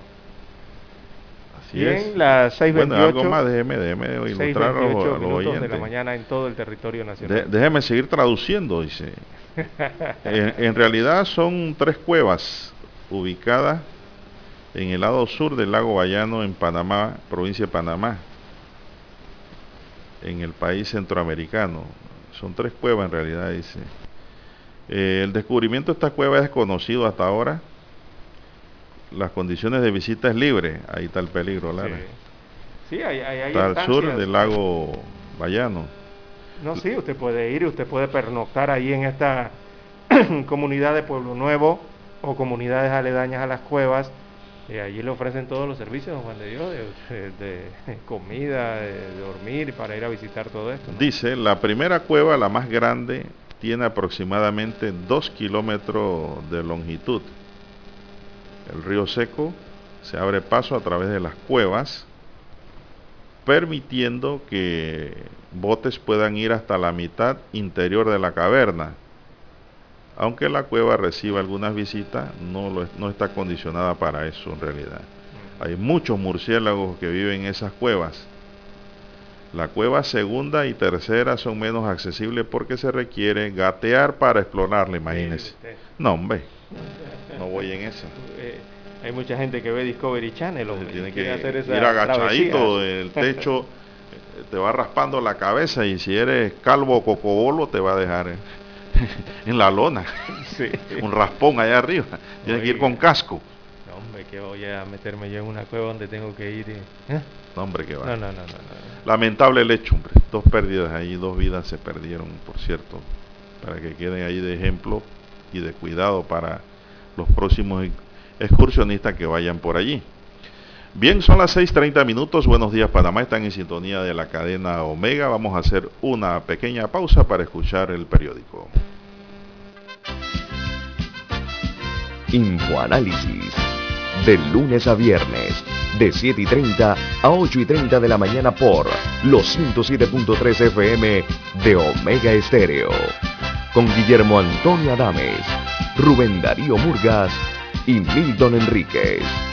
Así Bien, es. las 6.28. Bueno, algo más, déjeme, déjeme ilustrar a los, de la mañana en todo el territorio nacional. déjeme seguir traduciendo, dice en, realidad son tres cuevas ubicadas en el lado sur del lago Bayano en Panamá, provincia de Panamá, en el país centroamericano. Son tres cuevas en realidad, dice. Eh, el descubrimiento de esta cueva es desconocido hasta ahora. Las condiciones de visita es libre. Ahí está el peligro, Lara. Sí, sí está al sur del lago Bayano. No, sí, usted puede ir, usted puede pernoctar ahí en esta [CLEARS THROAT] comunidad de Pueblo Nuevo o comunidades aledañas a las cuevas. Y allí le ofrecen todos los servicios, Juan de Dios, de, [LAUGHS] comida, de, dormir, para ir a visitar todo esto. Dice, la primera cueva, la más grande, tiene aproximadamente dos kilómetros de longitud. El río Seco se abre paso a través de las cuevas, permitiendo que botes puedan ir hasta la mitad interior de la caverna. Aunque la cueva reciba algunas visitas, no, no está condicionada para eso en realidad. Hay muchos murciélagos que viven en esas cuevas. La cueva segunda y tercera son menos accesibles porque se requiere gatear para explorarla, imagínense. No, hombre, no voy en eso. Eh, hay mucha gente que ve Discovery Channel. o tiene que ir agachadito del techo [LAUGHS] te va raspando la cabeza y si eres calvo o cocobolo te va a dejar en, [LAUGHS] la lona. [LAUGHS] Un raspón allá arriba. Tienes que ir con casco. hombre, que voy a meterme yo en una cueva donde tengo que ir. ¿eh? No, hombre, que va. No, no, no, no, Lamentable el hecho, hombre. Dos pérdidas ahí, dos vidas se perdieron, por cierto. Para que queden ahí de ejemplo y de cuidado para los próximos excursionistas que vayan por allí. Bien, son las 6.30 minutos. Buenos días, Panamá. Están en sintonía de la cadena Omega. Vamos a hacer una pequeña pausa para escuchar el periódico. Infoanálisis. De lunes a viernes, de 7 y 30 a 8 y 30 de la mañana por los 107.3 FM de Omega Estéreo. Con Guillermo Antonio Adames, Rubén Darío Murgas y Milton Enríquez.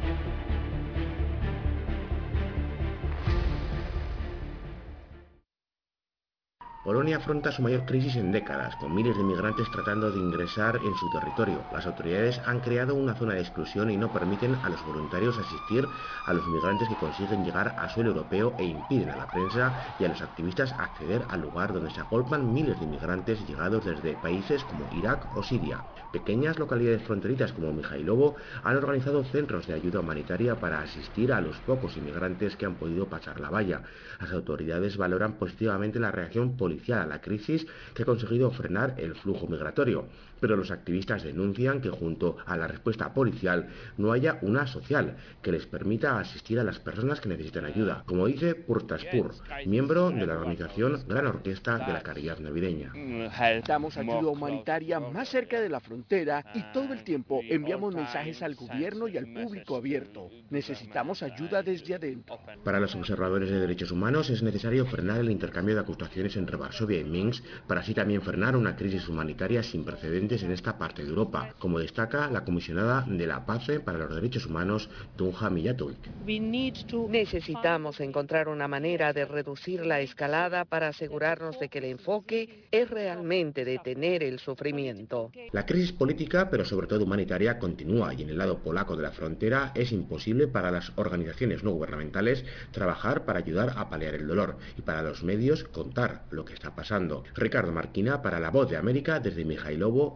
Polonia afronta su mayor crisis en décadas, con miles de migrantes tratando de ingresar en su territorio. Las autoridades han creado una zona de exclusión y no permiten a los voluntarios asistir a los migrantes que consiguen llegar a suelo europeo e impiden a la prensa y a los activistas acceder al lugar donde se agolpan miles de inmigrantes llegados desde países como Irak o Siria. Pequeñas localidades fronterizas como Mijailovo han organizado centros de ayuda humanitaria para asistir a los pocos inmigrantes que han podido pasar la valla. Las autoridades valoran positivamente la reacción policial a la crisis que ha conseguido frenar el flujo migratorio pero los activistas denuncian que junto a la respuesta policial no haya una social que les permita asistir a las personas que necesitan ayuda, como dice Purtaspur, miembro de la organización Gran Orquesta de la Caridad Navideña. Damos ayuda humanitaria más cerca de la frontera y todo el tiempo enviamos mensajes al gobierno y al público abierto. Necesitamos ayuda desde adentro. Para los observadores de derechos humanos es necesario frenar el intercambio de acusaciones entre Varsovia y Minsk para así también frenar una crisis humanitaria sin precedentes en esta parte de Europa, como destaca la comisionada de la Paz para los Derechos Humanos, Dunja Mijatovic. Necesitamos encontrar una manera de reducir la escalada para asegurarnos de que el enfoque es realmente detener el sufrimiento. La crisis política, pero sobre todo humanitaria, continúa y en el lado polaco de la frontera es imposible para las organizaciones no gubernamentales trabajar para ayudar a paliar el dolor y para los medios contar lo que está pasando. Ricardo Marquina para La Voz de América desde Mijailovo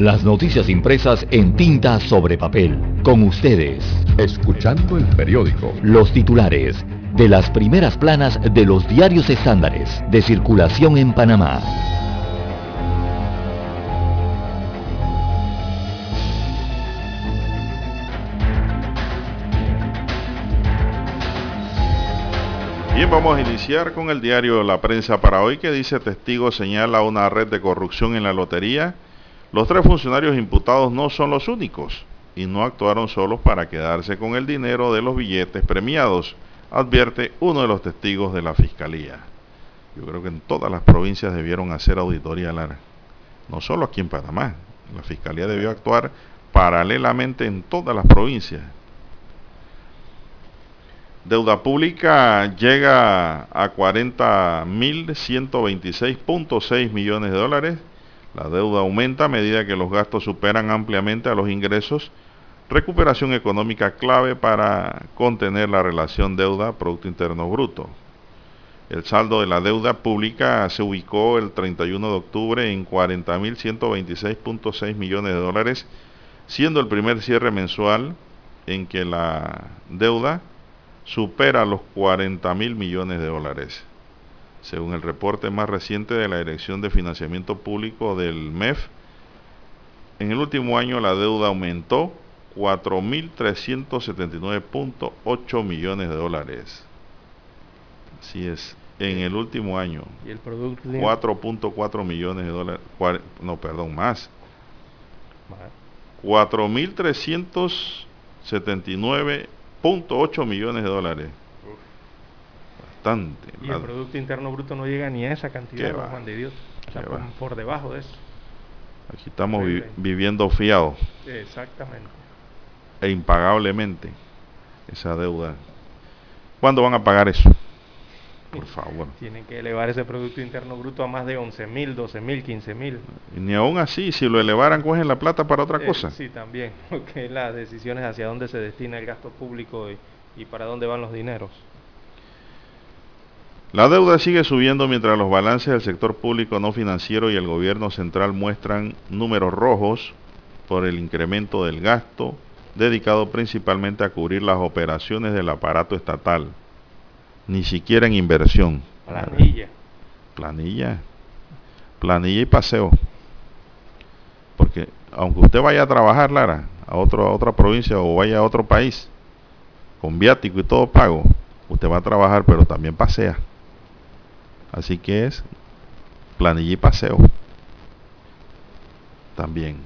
Las noticias impresas en tinta sobre papel. Con ustedes. Escuchando el periódico. Los titulares de las primeras planas de los diarios estándares de circulación en Panamá. Bien, vamos a iniciar con el diario La Prensa para hoy que dice testigo señala una red de corrupción en la lotería los tres funcionarios imputados no son los únicos y no actuaron solos para quedarse con el dinero de los billetes premiados, advierte uno de los testigos de la Fiscalía. Yo creo que en todas las provincias debieron hacer auditoría larga, no solo aquí en Panamá. La Fiscalía debió actuar paralelamente en todas las provincias. Deuda pública llega a 40.126.6 millones de dólares la deuda aumenta a medida que los gastos superan ampliamente a los ingresos. Recuperación económica clave para contener la relación deuda-Producto Interno Bruto. El saldo de la deuda pública se ubicó el 31 de octubre en 40.126.6 millones de dólares, siendo el primer cierre mensual en que la deuda supera los 40.000 millones de dólares. Según el reporte más reciente de la Dirección de Financiamiento Público del MEF, en el último año la deuda aumentó 4.379.8 millones de dólares. Así es, en el último año. ¿Y el producto? 4.4 millones de dólares. No, perdón, más. 4.379.8 millones de dólares. Bastante. Y el Producto Interno Bruto no llega ni a esa cantidad, Juan de Dios. por, debajo de eso. Aquí estamos viviendo fiados. Exactamente. E impagablemente esa deuda. ¿Cuándo van a pagar eso? Por [LAUGHS] favor. Tienen que elevar ese Producto Interno Bruto a más de 11 mil, 12 mil, 15 mil. Ni aún así, si lo elevaran, cogen la plata para otra eh, cosa. Sí, también, [LAUGHS] porque las decisiones hacia dónde se destina el gasto público y, para dónde van los dineros. La deuda sigue subiendo mientras los balances del sector público no financiero y el gobierno central muestran números rojos por el incremento del gasto dedicado principalmente a cubrir las operaciones del aparato estatal ni siquiera en inversión. Planilla. Planilla. Planilla y paseo. Porque aunque usted vaya a trabajar, Lara, a, otro, a otra provincia o vaya a otro país, con viático y todo pago, usted va a trabajar, pero también pasea. Así que es planilla y paseo. También.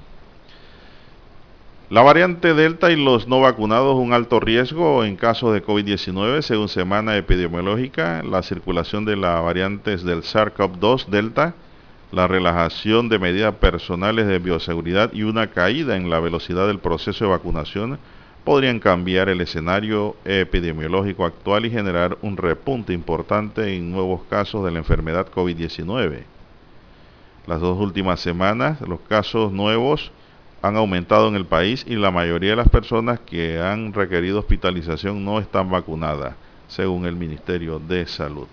La variante Delta y los no vacunados un alto riesgo en caso de COVID-19 según semana epidemiológica, la circulación de las variantes del SARS-CoV-2 Delta, la relajación de medidas personales de bioseguridad y una caída en la velocidad del proceso de vacunación podrían cambiar el escenario epidemiológico actual y generar un repunte importante en nuevos casos de la enfermedad COVID-19. Las dos últimas semanas, los casos nuevos han aumentado en el país y la mayoría de las personas que han requerido hospitalización no están vacunadas, según el Ministerio de Salud.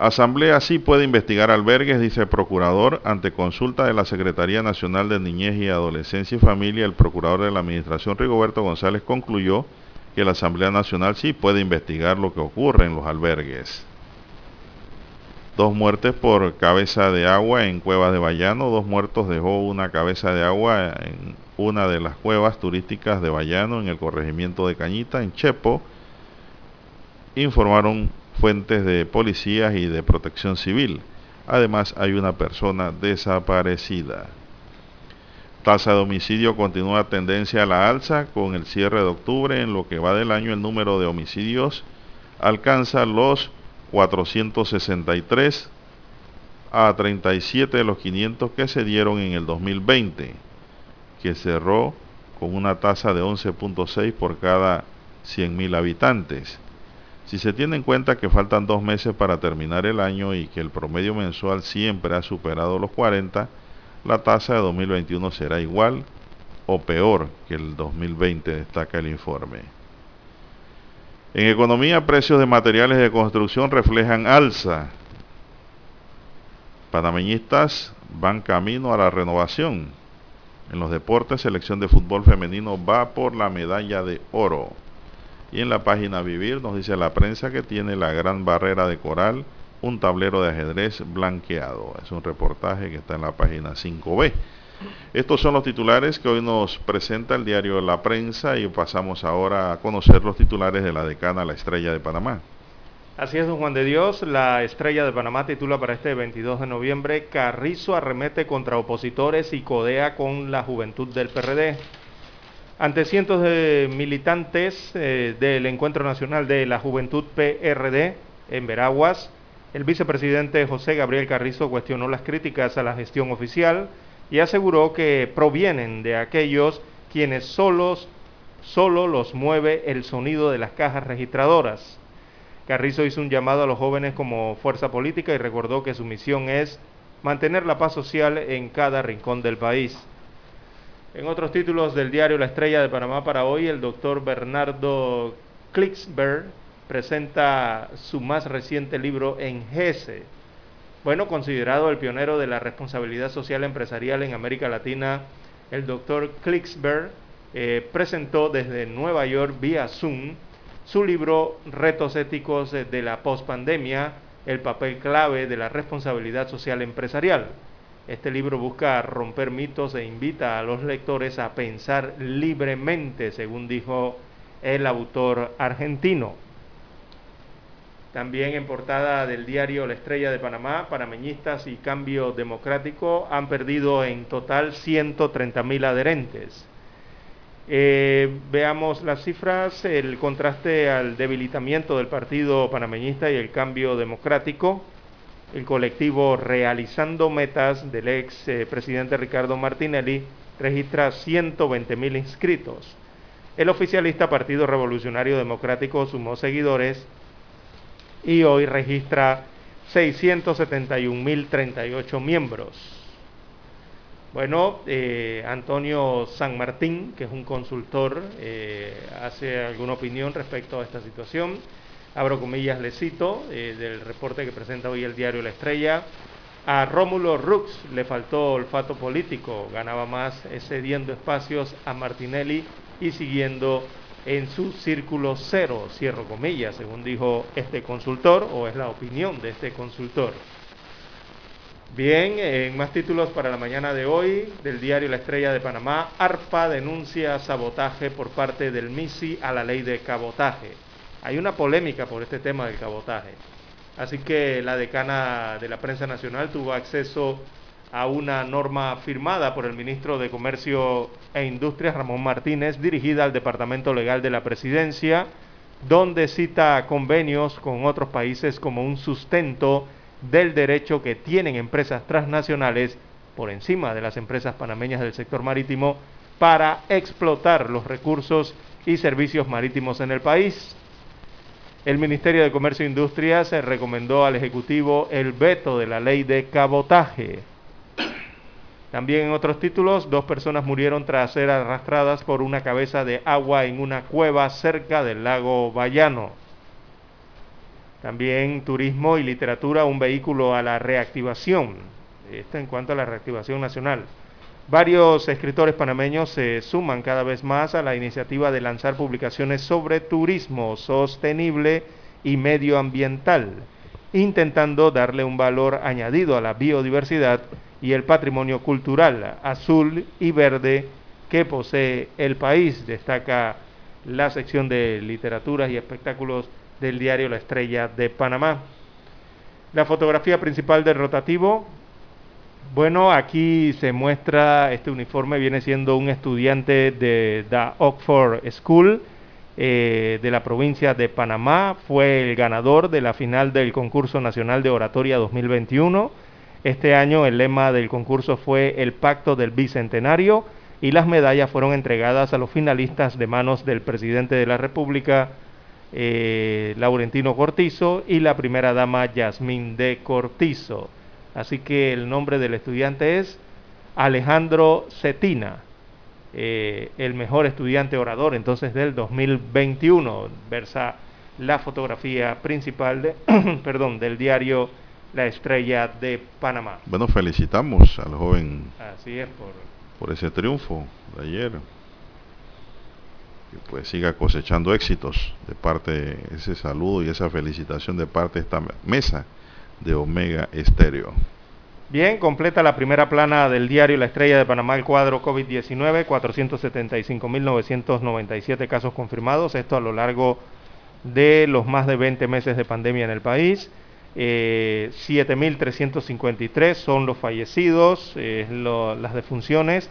Asamblea sí puede investigar albergues, dice el procurador, ante consulta de la Secretaría Nacional de Niñez y Adolescencia y Familia. El procurador de la Administración, Rigoberto González, concluyó que la Asamblea Nacional sí puede investigar lo que ocurre en los albergues. Dos muertes por cabeza de agua en cuevas de Bayano. Dos muertos dejó una cabeza de agua en una de las cuevas turísticas de Bayano en el corregimiento de Cañita, en Chepo. Informaron fuentes de policías y de protección civil. Además, hay una persona desaparecida. Tasa de homicidio continúa tendencia a la alza con el cierre de octubre. En lo que va del año, el número de homicidios alcanza los 463 a 37 de los 500 que se dieron en el 2020, que cerró con una tasa de 11.6 por cada 100.000 habitantes. Si se tiene en cuenta que faltan dos meses para terminar el año y que el promedio mensual siempre ha superado los 40, la tasa de 2021 será igual o peor que el 2020, destaca el informe. En economía, precios de materiales de construcción reflejan alza. Panameñistas van camino a la renovación. En los deportes, selección de fútbol femenino va por la medalla de oro. Y en la página Vivir nos dice la prensa que tiene la gran barrera de coral, un tablero de ajedrez blanqueado. Es un reportaje que está en la página 5B. Estos son los titulares que hoy nos presenta el diario La Prensa y pasamos ahora a conocer los titulares de la decana La Estrella de Panamá. Así es, don Juan de Dios. La Estrella de Panamá titula para este 22 de noviembre, Carrizo arremete contra opositores y codea con la juventud del PRD. Ante cientos de militantes eh, del Encuentro Nacional de la Juventud PRD en Veraguas, el vicepresidente José Gabriel Carrizo cuestionó las críticas a la gestión oficial y aseguró que provienen de aquellos quienes solos, solo los mueve el sonido de las cajas registradoras. Carrizo hizo un llamado a los jóvenes como fuerza política y recordó que su misión es mantener la paz social en cada rincón del país. En otros títulos del diario La Estrella de Panamá para hoy, el doctor Bernardo Klicksberg presenta su más reciente libro en GESE, bueno, considerado el pionero de la responsabilidad social empresarial en América Latina, el doctor Klicksberg eh, presentó desde Nueva York vía Zoom su libro Retos éticos de la pospandemia, el papel clave de la responsabilidad social empresarial. Este libro busca romper mitos e invita a los lectores a pensar libremente, según dijo el autor argentino. También en portada del diario La Estrella de Panamá, panameñistas y Cambio Democrático han perdido en total 130 mil adherentes. Eh, veamos las cifras, el contraste al debilitamiento del partido panameñista y el cambio democrático. El colectivo Realizando Metas del ex eh, presidente Ricardo Martinelli registra 120 mil inscritos. El oficialista Partido Revolucionario Democrático sumó seguidores y hoy registra 671.038 miembros. Bueno, eh, Antonio San Martín, que es un consultor, eh, hace alguna opinión respecto a esta situación. Abro comillas, le cito, eh, del reporte que presenta hoy el diario La Estrella. A Rómulo Rux le faltó olfato político, ganaba más cediendo espacios a Martinelli y siguiendo en su círculo cero, cierro comillas, según dijo este consultor, o es la opinión de este consultor. Bien, en más títulos para la mañana de hoy del diario La Estrella de Panamá, ARPA denuncia sabotaje por parte del MISI a la ley de cabotaje. Hay una polémica por este tema del cabotaje. Así que la decana de la prensa nacional tuvo acceso a una norma firmada por el ministro de Comercio e Industrias, Ramón Martínez, dirigida al Departamento Legal de la Presidencia, donde cita convenios con otros países como un sustento del derecho que tienen empresas transnacionales por encima de las empresas panameñas del sector marítimo para explotar los recursos y servicios marítimos en el país. El Ministerio de Comercio e Industria se recomendó al Ejecutivo el veto de la ley de cabotaje. También en otros títulos, dos personas murieron tras ser arrastradas por una cabeza de agua en una cueva cerca del lago Bayano. También turismo y literatura, un vehículo a la reactivación. Esto en cuanto a la reactivación nacional. Varios escritores panameños se suman cada vez más a la iniciativa de lanzar publicaciones sobre turismo sostenible y medioambiental, intentando darle un valor añadido a la biodiversidad y el patrimonio cultural azul y verde que posee el país, destaca la sección de literaturas y espectáculos del diario La Estrella de Panamá. La fotografía principal del rotativo, bueno, aquí se muestra, este uniforme viene siendo un estudiante de la Oxford School eh, de la provincia de Panamá, fue el ganador de la final del concurso nacional de oratoria 2021 este año el lema del concurso fue el Pacto del Bicentenario y las medallas fueron entregadas a los finalistas de manos del presidente de la República, eh, Laurentino Cortizo, y la primera dama Yasmín de Cortizo. Así que el nombre del estudiante es Alejandro Cetina, eh, el mejor estudiante orador entonces del 2021. Versa la fotografía principal de, [CLEARS THROAT] perdón, del diario la estrella de Panamá. Bueno, felicitamos al joven Así es, por... por ese triunfo de ayer. Que pues siga cosechando éxitos de parte, ese saludo y esa felicitación de parte de esta mesa de Omega Estéreo. Bien, completa la primera plana del diario La Estrella de Panamá el cuadro COVID-19, 475.997 casos confirmados, esto a lo largo de los más de 20 meses de pandemia en el país. 7.353 eh, son los fallecidos, las defunciones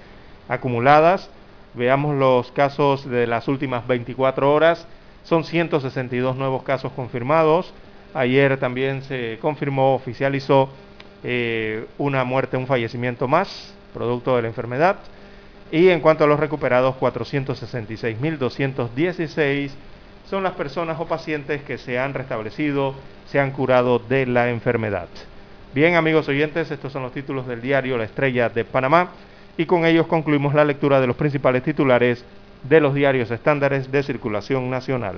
acumuladas. Veamos los casos de las últimas 24 horas. Son 162 nuevos casos confirmados. Ayer también se confirmó, oficializó eh, una muerte, un fallecimiento más, producto de la enfermedad. Y en cuanto a los recuperados, 466.216 son las personas o pacientes que se han restablecido, se han curado de la enfermedad. Bien, amigos oyentes, estos son los títulos del diario La Estrella de Panamá y con ellos concluimos la lectura de los principales titulares de los diarios estándares de circulación nacional.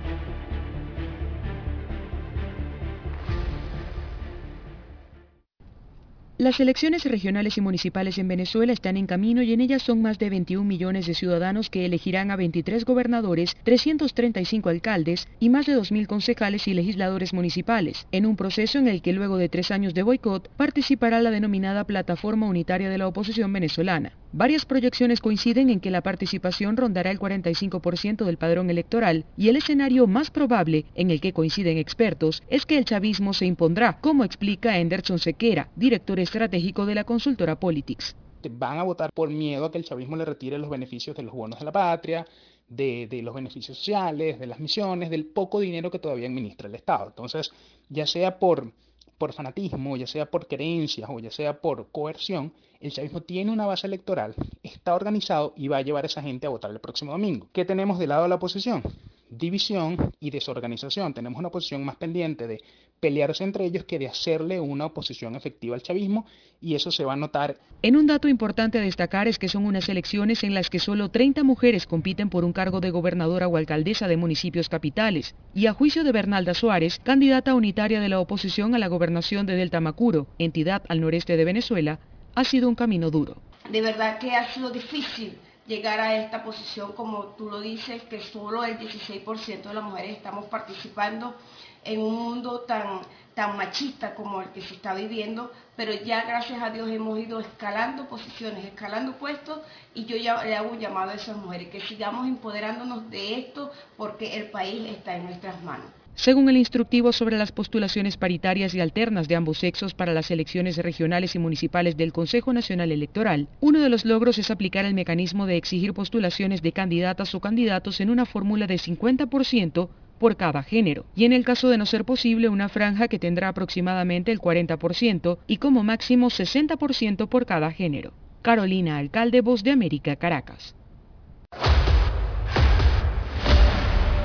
Las elecciones regionales y municipales en Venezuela están en camino y en ellas son más de 21 millones de ciudadanos que elegirán a 23 gobernadores, 335 alcaldes y más de 2.000 concejales y legisladores municipales, en un proceso en el que luego de tres años de boicot participará la denominada Plataforma Unitaria de la Oposición Venezolana. Varias proyecciones coinciden en que la participación rondará el 45% del padrón electoral y el escenario más probable en el que coinciden expertos es que el chavismo se impondrá, como explica Anderson Sequera, director estratégico de la consultora Politics. Van a votar por miedo a que el chavismo le retire los beneficios de los bonos de la patria, de, los beneficios sociales, de las misiones, del poco dinero que todavía administra el Estado. Entonces, ya sea por, por fanatismo, ya sea por creencias o ya sea por coerción, el chavismo tiene una base electoral, está organizado y va a llevar a esa gente a votar el próximo domingo. ¿Qué tenemos del lado de la oposición? División y desorganización. Tenemos una oposición más pendiente de pelearse entre ellos que de hacerle una oposición efectiva al chavismo y eso se va a notar. En un dato importante a destacar es que son unas elecciones en las que solo 30 mujeres compiten por un cargo de gobernadora o alcaldesa de municipios capitales y a juicio de Bernalda Suárez, candidata unitaria de la oposición a la gobernación de Delta Macuro, entidad al noreste de Venezuela, ha sido un camino duro. De verdad que ha sido difícil llegar a esta posición, como tú lo dices, que solo el 16% de las mujeres estamos participando en un mundo tan, tan machista como el que se está viviendo, pero ya gracias a Dios hemos ido escalando posiciones, escalando puestos y yo ya le hago un llamado a esas mujeres, que sigamos empoderándonos de esto porque el país está en nuestras manos. Según el instructivo sobre las postulaciones paritarias y alternas de ambos sexos para las elecciones regionales y municipales del Consejo Nacional Electoral, uno de los logros es aplicar el mecanismo de exigir postulaciones de candidatas o candidatos en una fórmula de 50% por cada género, y en el caso de no ser posible una franja que tendrá aproximadamente el 40% y como máximo 60% por cada género. Carolina Alcalde, Voz de América, Caracas.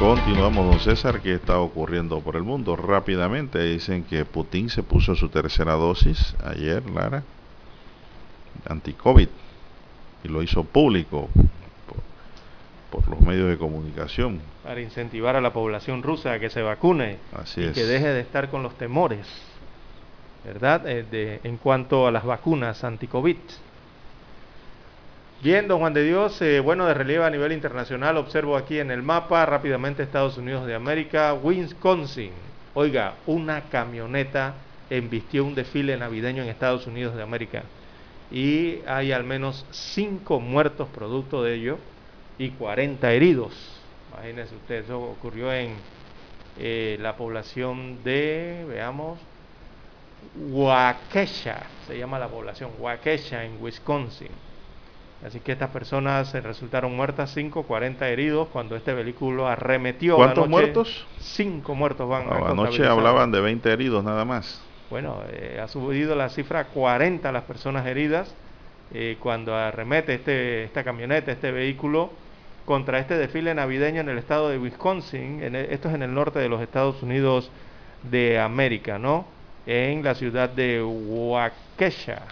Continuamos, don César, ¿qué está ocurriendo por el mundo? Rápidamente dicen que Putin se puso su tercera dosis ayer, Lara, anti-COVID y lo hizo público por, los medios de comunicación. Para incentivar a la población rusa a que se vacune y que deje de estar con los temores, ¿verdad? Eh, en cuanto a las vacunas anti-COVID. Bien, don Juan de Dios, eh, bueno, de relieve a nivel internacional, observo aquí en el mapa rápidamente Estados Unidos de América, Wisconsin. Oiga, una camioneta embistió un desfile navideño en Estados Unidos de América y hay al menos 5 muertos producto de ello y 40 heridos. Imagínense ustedes, eso ocurrió en eh, la población de, veamos, Waukesha, se llama la población, Waukesha en Wisconsin. Así que estas personas se resultaron muertas, 5, 40 heridos cuando este vehículo arremetió. ¿Cuántos muertos? Cinco muertos van a Anoche hablaban de 20 heridos nada más. Bueno, eh, ha subido la cifra a 40 las personas heridas eh, cuando arremete este, esta camioneta, este vehículo, contra este desfile navideño en el estado de Wisconsin. En e, esto es en el norte de los Estados Unidos de América, ¿no? En la ciudad de Waukesha.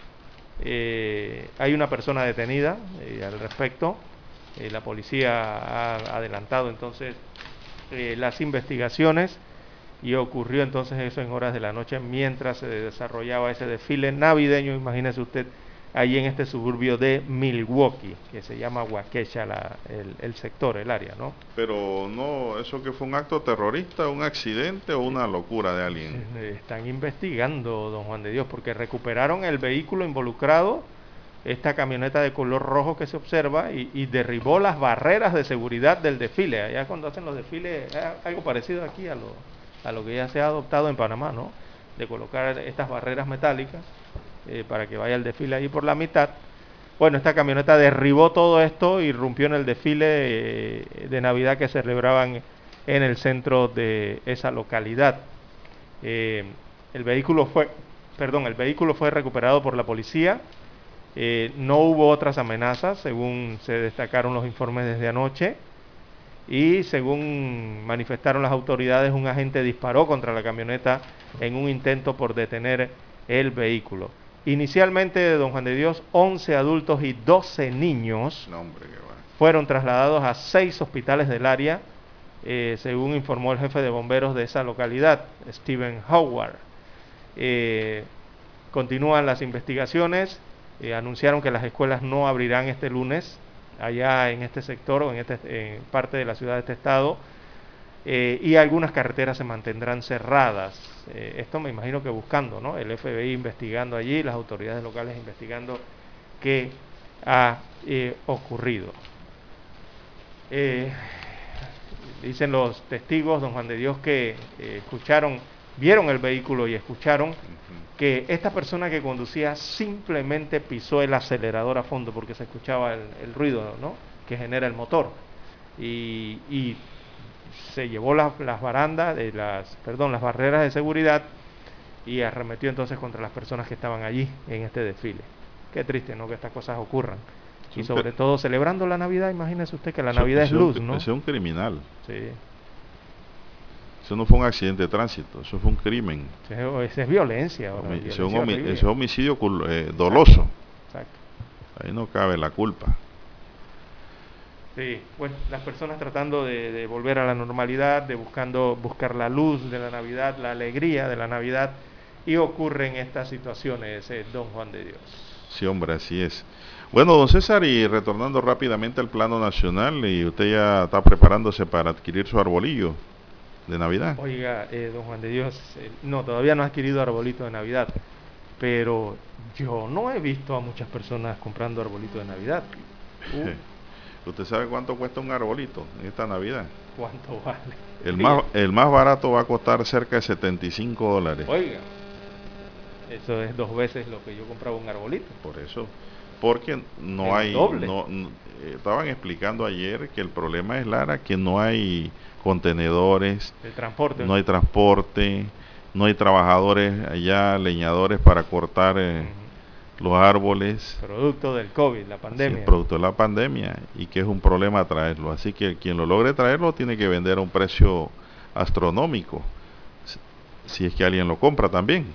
Eh, hay una persona detenida eh, al respecto. Eh, la policía ha adelantado entonces las investigaciones y ocurrió entonces eso en horas de la noche mientras se desarrollaba ese desfile navideño. Imagínese usted ahí en este suburbio de Milwaukee, que se llama Waukesha el, sector, el área, ¿no? Pero no, eso que fue un acto terrorista, un accidente o una locura de alguien. Están investigando, don Juan de Dios, porque recuperaron el vehículo involucrado, esta camioneta de color rojo que se observa, y, derribó las barreras de seguridad del desfile. Allá cuando hacen los desfiles, algo parecido aquí a lo, a lo que ya se ha adoptado en Panamá, ¿no? De colocar estas barreras metálicas eh, para que vaya el desfile ahí por la mitad. Bueno, esta camioneta derribó todo esto y rompió en el desfile eh, de Navidad que celebraban en el centro de esa localidad. Eh, el vehículo fue, perdón, el vehículo fue recuperado por la policía. no hubo otras amenazas, según se destacaron los informes desde anoche. Y según manifestaron las autoridades, un agente disparó contra la camioneta en un intento por detener el vehículo. Inicialmente, don Juan de Dios, 11 adultos y 12 niños fueron trasladados a seis hospitales del área, eh, según informó el jefe de bomberos de esa localidad, Stephen Howard. Eh, continúan las investigaciones, eh, anunciaron que las escuelas no abrirán este lunes allá en este sector o en, este, en parte de la ciudad de este estado y algunas carreteras se mantendrán cerradas. Eh, esto me imagino que buscando, ¿no? El FBI investigando allí, las autoridades locales investigando qué ha eh, ocurrido. dicen los testigos, don Juan de Dios, que escucharon, vieron el vehículo y escucharon que esta persona que conducía simplemente pisó el acelerador a fondo porque se escuchaba el, ruido ¿no? que genera el motor. Y, y se llevó las, barandas, de las, perdón, las barreras de seguridad y arremetió entonces contra las personas que estaban allí en este desfile. Qué triste, ¿no? Que estas cosas ocurran. Y sobre todo celebrando la Navidad, imagínese usted que la Navidad es luz, ¿no? Ese es un criminal. Sí. Eso no fue un accidente de tránsito, eso fue un crimen. Eso es violencia. eso es homicidio eh, doloso. Exacto. Ahí no cabe la culpa. Sí, bueno, las personas tratando de, volver a la normalidad, de buscando buscar la luz de la Navidad, la alegría de la Navidad, y ocurren estas situaciones, eh, don Juan de Dios. Sí, hombre, así es. Bueno, don César, y retornando rápidamente al plano nacional, y usted ya está preparándose para adquirir su arbolillo de Navidad. Oiga, eh, don Juan de Dios, eh, no, todavía no ha adquirido arbolito de Navidad, pero yo no he visto a muchas personas comprando arbolito de Navidad. ¿Usted sabe cuánto cuesta un arbolito en esta Navidad? ¿Cuánto vale? El más, el más barato va a costar cerca de 75 dólares. Oiga, eso es dos veces lo que yo compraba un arbolito. Por eso, porque no hay... No, eh, estaban explicando ayer que el problema es, Lara, que no hay contenedores, el transporte. no hay transporte, no hay trabajadores allá, leñadores para cortar... Eh, los árboles. Producto del COVID, la pandemia. producto de la pandemia y que es un problema traerlo. Así que quien lo logre traerlo tiene que vender a un precio astronómico, si es que alguien lo compra también.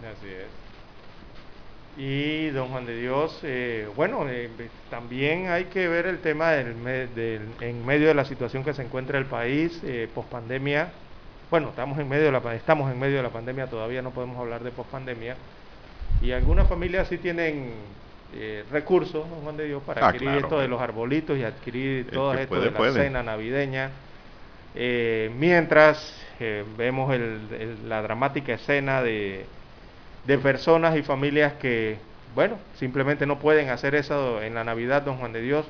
Así es. Y don Juan de Dios, eh, bueno, eh, también hay que ver el tema del, en medio de la situación que se encuentra el país eh, post pandemia. Bueno, estamos en medio de la estamos en medio de la pandemia, todavía no podemos hablar de post pandemia y algunas familias sí tienen eh, recursos, Juan de Dios, para ah, adquirir esto de los arbolitos y adquirir todo esto de la cena navideña. Eh, mientras eh, vemos la dramática escena de, de personas y familias que, bueno, simplemente no pueden hacer eso en la Navidad, don Juan de Dios,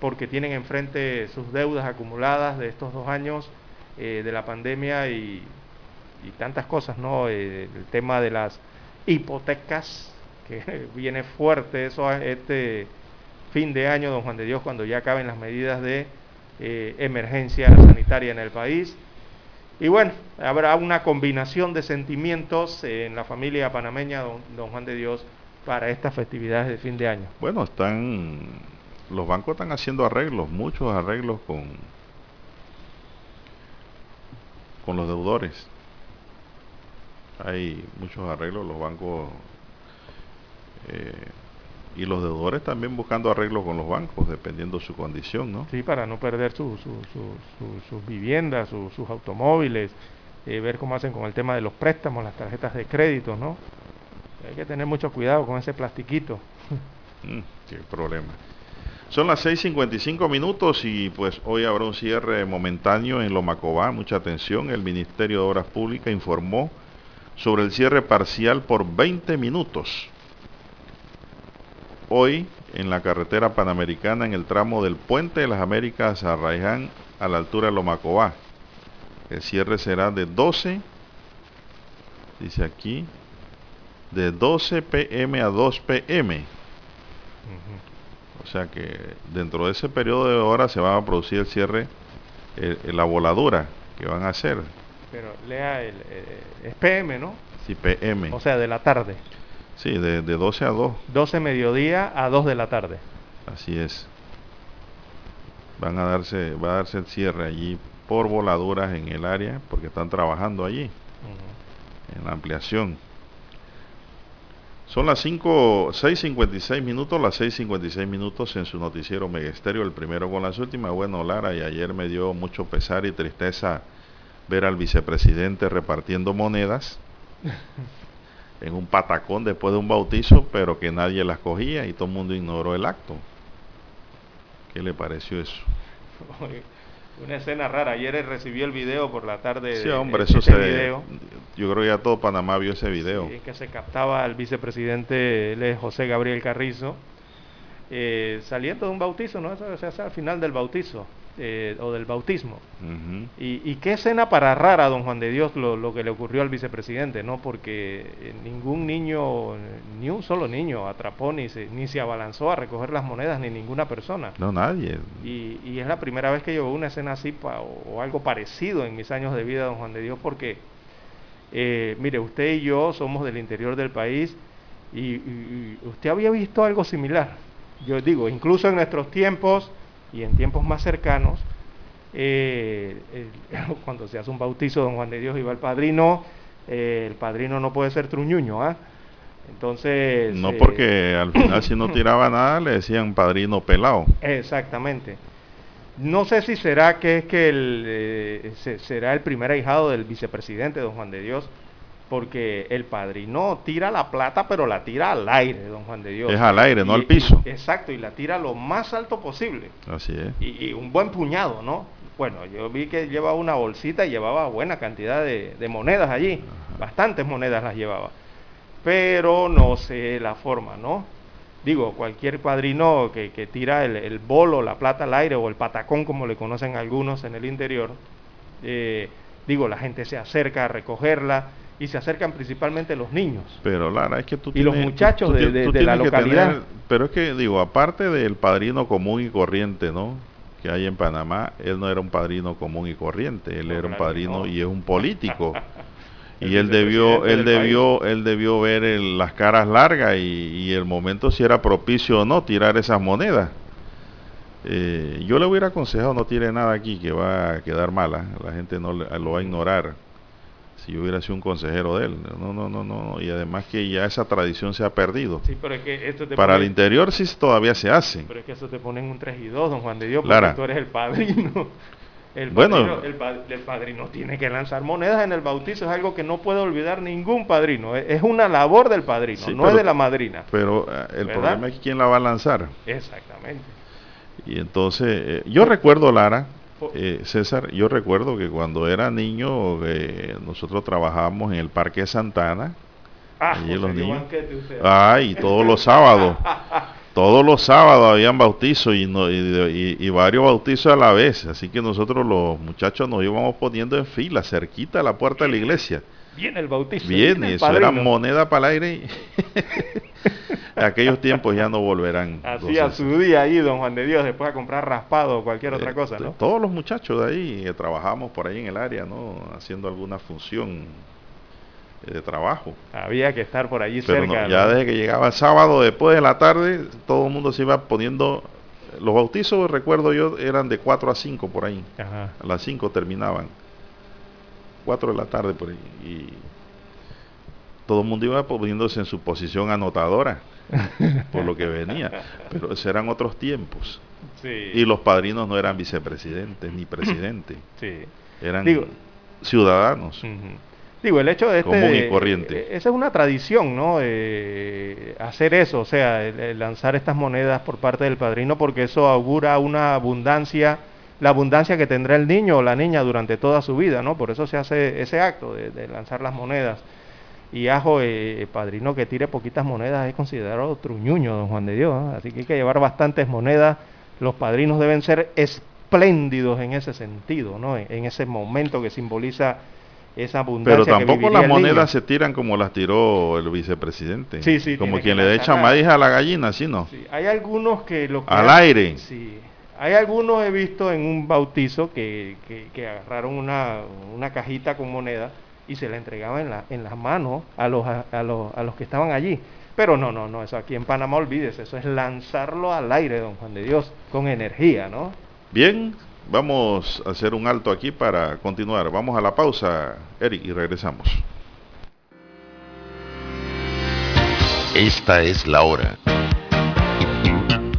porque tienen enfrente sus deudas acumuladas de estos dos años de la pandemia y y tantas cosas, ¿no? el tema de las hipotecas, que [LAUGHS] viene fuerte eso este fin de año, don Juan de Dios, cuando ya acaben las medidas de emergencia sanitaria en el país. Y bueno, habrá una combinación de sentimientos en la familia panameña, don, Juan de Dios, para estas festividades de fin de año. Bueno, están, los bancos están haciendo arreglos, muchos arreglos con, con los deudores. Hay muchos arreglos, los bancos eh, y los deudores también buscando arreglos con los bancos, dependiendo de su condición, ¿no? Sí, para no perder sus viviendas, sus automóviles, eh, ver cómo hacen con el tema de los préstamos, las tarjetas de crédito, ¿no? Hay que tener mucho cuidado con ese plastiquito. [LAUGHS] Mm, qué problema. Son las 6.55 minutos y pues hoy habrá un cierre momentáneo en Lomacobá. Mucha atención, el Ministerio de Obras Públicas informó sobre el cierre parcial por 20 minutos hoy en la carretera panamericana en el tramo del Puente de las Américas a Raiján a la altura de Lomacobá. El cierre será de 12, dice aquí, de 12 pm a 2 pm. O sea que dentro de ese periodo de horas se va a producir el cierre, eh, la voladura que van a hacer. Pero lea, el, eh, es PM, ¿no? Sí, PM. O sea, de la tarde. Sí, de, de 12 a 2. 12 mediodía a 2 de la tarde. Así es. Van a darse, va a darse el cierre allí por voladuras en el área, porque están trabajando allí, en la ampliación. Son las 5, 6.56 minutos, las 6.56 minutos en su noticiero Megesterio, el primero con las últimas. Bueno, Lara, y ayer me dio mucho pesar y tristeza ver al vicepresidente repartiendo monedas. [LAUGHS] en un patacón después de un bautizo, pero que nadie las cogía y todo el mundo ignoró el acto. ¿Qué le pareció eso? Una escena rara. Ayer recibió el video por la tarde. Sí, hombre, eso se. Video. Yo creo que ya todo Panamá vio ese video. Sí, que se captaba al vicepresidente José Gabriel Carrizo eh, saliendo de un bautizo, ¿no? Eso se hace al final del bautizo. Eh, o del bautismo. y, qué escena para rara, don Juan de Dios, lo, que le ocurrió al vicepresidente, ¿no? Porque eh, ningún niño, ni un solo niño atrapó ni se, ni se abalanzó a recoger las monedas, ni ninguna persona. No, nadie. Y, es la primera vez que yo veo una escena así o, algo parecido en mis años de vida, don Juan de Dios, porque, eh, mire, usted y yo somos del interior del país y usted había visto algo similar. Yo digo, incluso en nuestros tiempos y en tiempos más cercanos, eh, [LAUGHS] cuando se hace un bautizo, don Juan de Dios iba el padrino, eh, el padrino no puede ser truñuño, ¿ah? Entonces... No porque eh, al [COUGHS] final si no tiraba nada le decían padrino pelado. Exactamente. No sé si será que es que el, será el primer ahijado del vicepresidente, don Juan de Dios, porque el padrino tira la plata, pero la tira al aire, don Juan de Dios. Es al aire, no al piso. exacto, y la tira lo más alto posible. Así es. Y, un buen puñado, ¿no? Bueno, yo vi que llevaba una bolsita y llevaba buena cantidad de, monedas allí, bastantes monedas las llevaba. Pero no sé la forma, ¿no? Digo, cualquier padrino que, tira el, bolo, la plata al aire o el patacón, como le conocen algunos en el interior, eh, digo, la gente se acerca a recogerla y se acercan principalmente los niños. Pero Lara, es que tú Y los muchachos de, la localidad. pero es que digo, aparte del padrino común y corriente, ¿no? Que hay en Panamá, él no era un padrino común y corriente, él era un padrino y es un político. [LAUGHS] y él debió, él debió, él debió ver las caras largas y, el momento si era propicio o no tirar esas monedas. Eh, yo le hubiera aconsejado no tire nada aquí que va a quedar mala, la gente no lo va a ignorar si yo hubiera sido un consejero de él. No, no, no, no. Y además que ya esa tradición se ha perdido. Sí, pero es que esto te Para el interior sí todavía se hace. Pero es que eso te pone en un 3 y 2, don Juan de Dios, porque tú eres el padrino. [LAUGHS] El bueno, padrino, el, padrino tiene que lanzar monedas en el bautizo, es algo que no puede olvidar ningún padrino, es una labor del padrino, no es de la madrina. Pero eh, el problema es quién la va a lanzar. Exactamente. Y entonces, eh, yo recuerdo, Lara, eh, César, yo recuerdo que cuando era niño eh, nosotros trabajábamos en el Parque Santana. Ah, los niños. Ay, todos los sábados. [LAUGHS] todos los sábados habían bautizos y, y, varios bautizos a la vez. Así que nosotros los muchachos nos íbamos poniendo en fila, cerquita a la puerta de la iglesia. Viene el bautizo. Viene, eso era moneda para el aire. [LAUGHS] Aquellos tiempos ya no volverán. Así a su día ahí, don Juan de Dios, después a comprar raspado o cualquier otra cosa, ¿no? Todos los muchachos de ahí que trabajamos por ahí en el área, ¿no? Haciendo alguna función de trabajo. Había que estar por allí cerca. ya desde que llegaba el sábado, después de la tarde, todo el mundo se iba poniendo... Los bautizos, recuerdo yo, eran de 4 a 5 por ahí. A las 5 terminaban. 4 de la tarde por ahí. Y todo el mundo iba poniéndose en su posición anotadora por lo que venía. Pero eran otros tiempos. Y los padrinos no eran vicepresidentes ni presidentes. [CLEARS THROAT] Eran ciudadanos. Digo, el hecho de este... Común y corriente. Eh, esa es una tradición, ¿no? Eh, hacer eso, o sea, lanzar estas monedas por parte del padrino, porque eso augura una abundancia, la abundancia que tendrá el niño o la niña durante toda su vida, ¿no? Por eso se hace ese acto de, lanzar las monedas. Y ajo, eh, padrino que tire poquitas monedas es considerado truñuño, don Juan de Dios. Así que hay que llevar bastantes monedas. Los padrinos deben ser espléndidos en ese sentido, ¿no? en ese momento que simboliza esa abundancia. Pero tampoco las monedas se tiran como las tiró el vicepresidente. Sí, sí, como quien le echa maíz a la gallina, ¿sí no? Sí, hay algunos que lo Al aire. Sí. Hay algunos he visto en un bautizo que, que, agarraron una, una, cajita con moneda y se la entregaban en, la, en las manos a los, a, los, a los que estaban allí. Pero no, no, no, eso aquí en Panamá olvídese, eso es lanzarlo al aire, don Juan de Dios, con energía, ¿no? Bien, Vamos a hacer un alto aquí para continuar. Vamos a la pausa, Eric, y regresamos. Esta es la hora.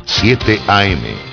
7 AM.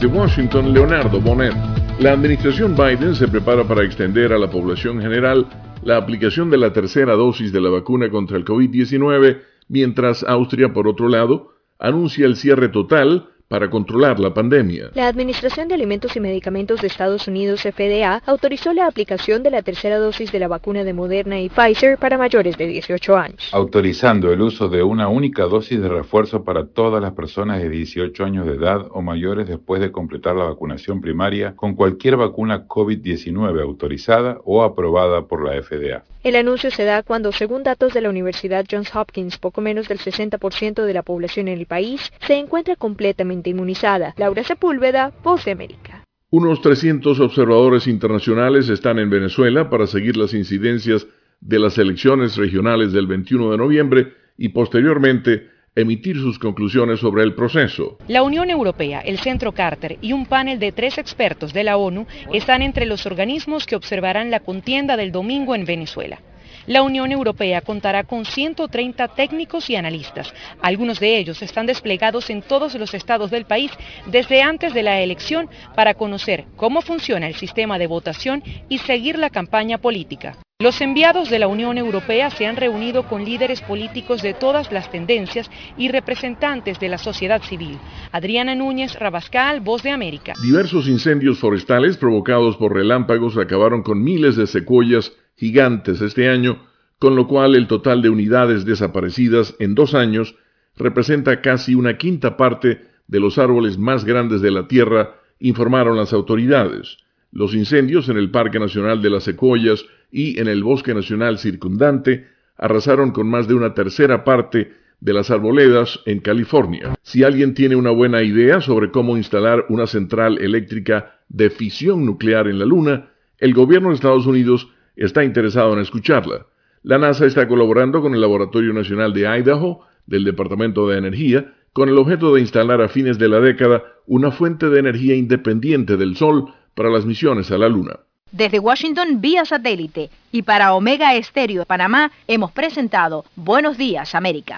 Desde Washington, Leonardo Bonet. La administración Biden se prepara para extender a la población general la aplicación de la tercera dosis de la vacuna contra el COVID-19, mientras Austria, por otro lado, anuncia el cierre total para controlar la pandemia. La Administración de Alimentos y Medicamentos de Estados Unidos, FDA, autorizó la aplicación de la tercera dosis de la vacuna de Moderna y Pfizer para mayores de 18 años. Autorizando el uso de una única dosis de refuerzo para todas las personas de 18 años de edad o mayores después de completar la vacunación primaria con cualquier vacuna COVID-19 autorizada o aprobada por la FDA. El anuncio se da cuando, según datos de la Universidad Johns Hopkins, poco menos del 60% de la población en el país se encuentra completamente inmunizada. Laura Sepúlveda, Voz de América. Unos 300 observadores internacionales están en Venezuela para seguir las incidencias de las elecciones regionales del 21 de noviembre y posteriormente emitir sus conclusiones sobre el proceso. La Unión Europea, el Centro Carter y un panel de tres expertos de la ONU están entre los organismos que observarán la contienda del domingo en Venezuela. La Unión Europea contará con 130 técnicos y analistas. Algunos de ellos están desplegados en todos los estados del país desde antes de la elección para conocer cómo funciona el sistema de votación y seguir la campaña política. Los enviados de la Unión Europea se han reunido con líderes políticos de todas las tendencias y representantes de la sociedad civil. Adriana Núñez Rabascal, Voz de América. Diversos incendios forestales provocados por relámpagos acabaron con miles de secuoyas gigantes este año, con lo cual el total de unidades desaparecidas en dos años representa casi una quinta parte de los árboles más grandes de la Tierra, informaron las autoridades. Los incendios en el Parque Nacional de las Secuoyas y en el Bosque Nacional circundante arrasaron con más de una tercera parte de las arboledas en California. Si alguien tiene una buena idea sobre cómo instalar una central eléctrica de fisión nuclear en la Luna, el gobierno de Estados Unidos está interesado en escucharla. La NASA está colaborando con el Laboratorio Nacional de Idaho del Departamento de Energía con el objeto de instalar a fines de la década una fuente de energía independiente del Sol para las misiones a la Luna. Desde Washington vía satélite y para Omega Estéreo de Panamá hemos presentado Buenos Días América.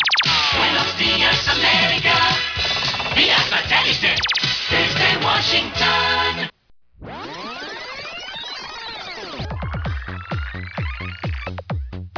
Buenos Días América vía satélite desde Washington.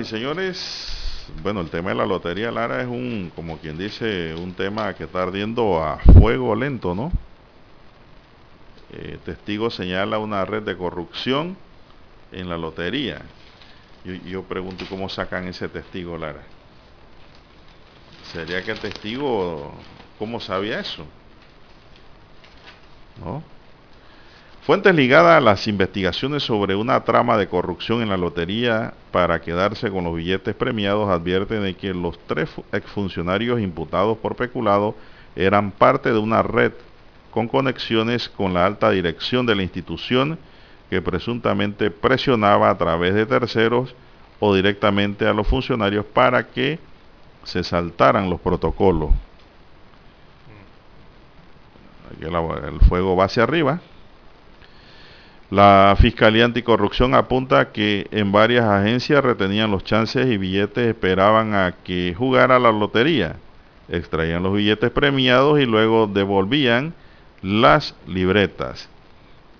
Y señores, bueno, el tema de la lotería Lara es un, como quien dice, un tema que está ardiendo a fuego lento, ¿no? Eh, testigo señala una red de corrupción en la lotería. Yo, yo pregunto, ¿cómo sacan ese testigo, Lara? ¿Sería que el testigo, cómo sabía eso? ¿No? Fuentes ligadas a las investigaciones sobre una trama de corrupción en la lotería para quedarse con los billetes premiados advierten de que los tres exfuncionarios imputados por peculado eran parte de una red con conexiones con la alta dirección de la institución que presuntamente presionaba a través de terceros o directamente a los funcionarios para que se saltaran los protocolos. Aquí el fuego va hacia arriba. La Fiscalía Anticorrupción apunta que en varias agencias retenían los chances y billetes esperaban a que jugara la lotería. Extraían los billetes premiados y luego devolvían las libretas.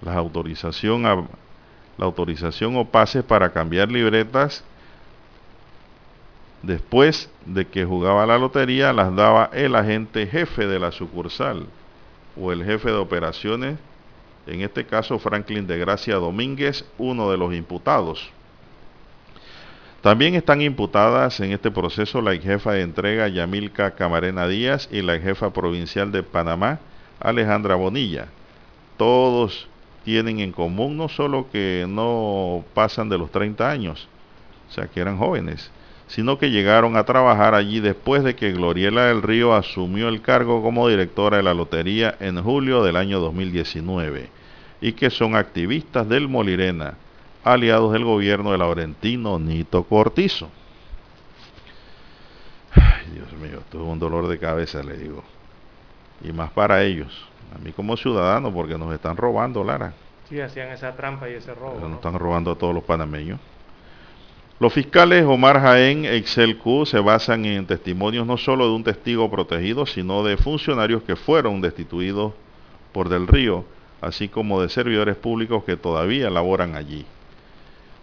La autorización, la autorización o pases para cambiar libretas después de que jugaba la lotería las daba el agente jefe de la sucursal o el jefe de operaciones en este caso Franklin de Gracia Domínguez, uno de los imputados. También están imputadas en este proceso la jefa de entrega Yamilca Camarena Díaz y la jefa provincial de Panamá, Alejandra Bonilla. Todos tienen en común no solo que no pasan de los 30 años, o sea que eran jóvenes, sino que llegaron a trabajar allí después de que Gloriela del Río asumió el cargo como directora de la lotería en julio del año 2019 y que son activistas del Molirena, aliados del gobierno de Laurentino Nito Cortizo. Ay, Dios mío, esto es un dolor de cabeza, le digo. Y más para ellos, a mí como ciudadano, porque nos están robando, Lara. Sí, hacían esa trampa y ese robo. Nos están robando a todos los panameños. Los fiscales Omar Jaén e Excel Q se basan en testimonios no solo de un testigo protegido, sino de funcionarios que fueron destituidos por Del Río así como de servidores públicos que todavía laboran allí.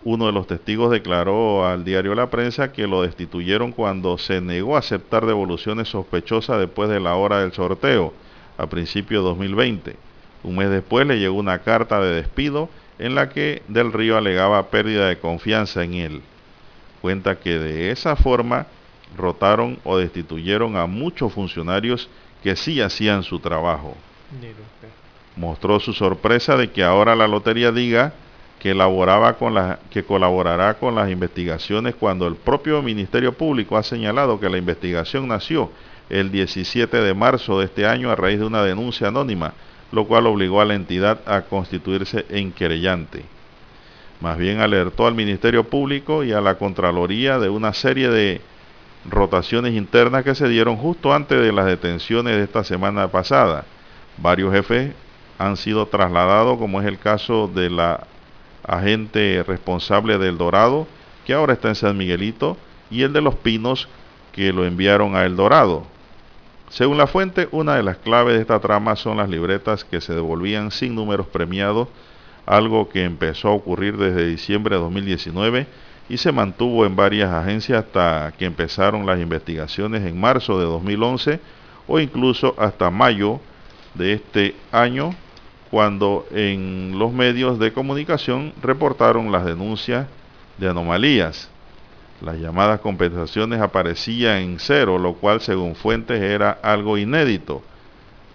Uno de los testigos declaró al diario La Prensa que lo destituyeron cuando se negó a aceptar devoluciones sospechosas después de la hora del sorteo, a principios de 2020. Un mes después le llegó una carta de despido en la que Del Río alegaba pérdida de confianza en él. Cuenta que de esa forma rotaron o destituyeron a muchos funcionarios que sí hacían su trabajo mostró su sorpresa de que ahora la lotería diga que, elaboraba con que colaborará con las investigaciones cuando el propio Ministerio Público ha señalado que la investigación nació el 17 de marzo de este año a raíz de una denuncia anónima, lo cual obligó a la entidad a constituirse en querellante. Más bien alertó al Ministerio Público y a la Contraloría de una serie de rotaciones internas que se dieron justo antes de las detenciones de esta semana pasada. Varios jefes han sido trasladados, como es el caso de la agente responsable del Dorado, que ahora está en San Miguelito, y el de los Pinos, que lo enviaron a El Dorado. Según la fuente, una de las claves de esta trama son las libretas que se devolvían sin números premiados, algo que empezó a ocurrir desde diciembre de 2019 y se mantuvo en varias agencias hasta que empezaron las investigaciones en marzo de 2011 o incluso hasta mayo de este año cuando en los medios de comunicación reportaron las denuncias de anomalías. Las llamadas compensaciones aparecían en cero, lo cual según fuentes era algo inédito.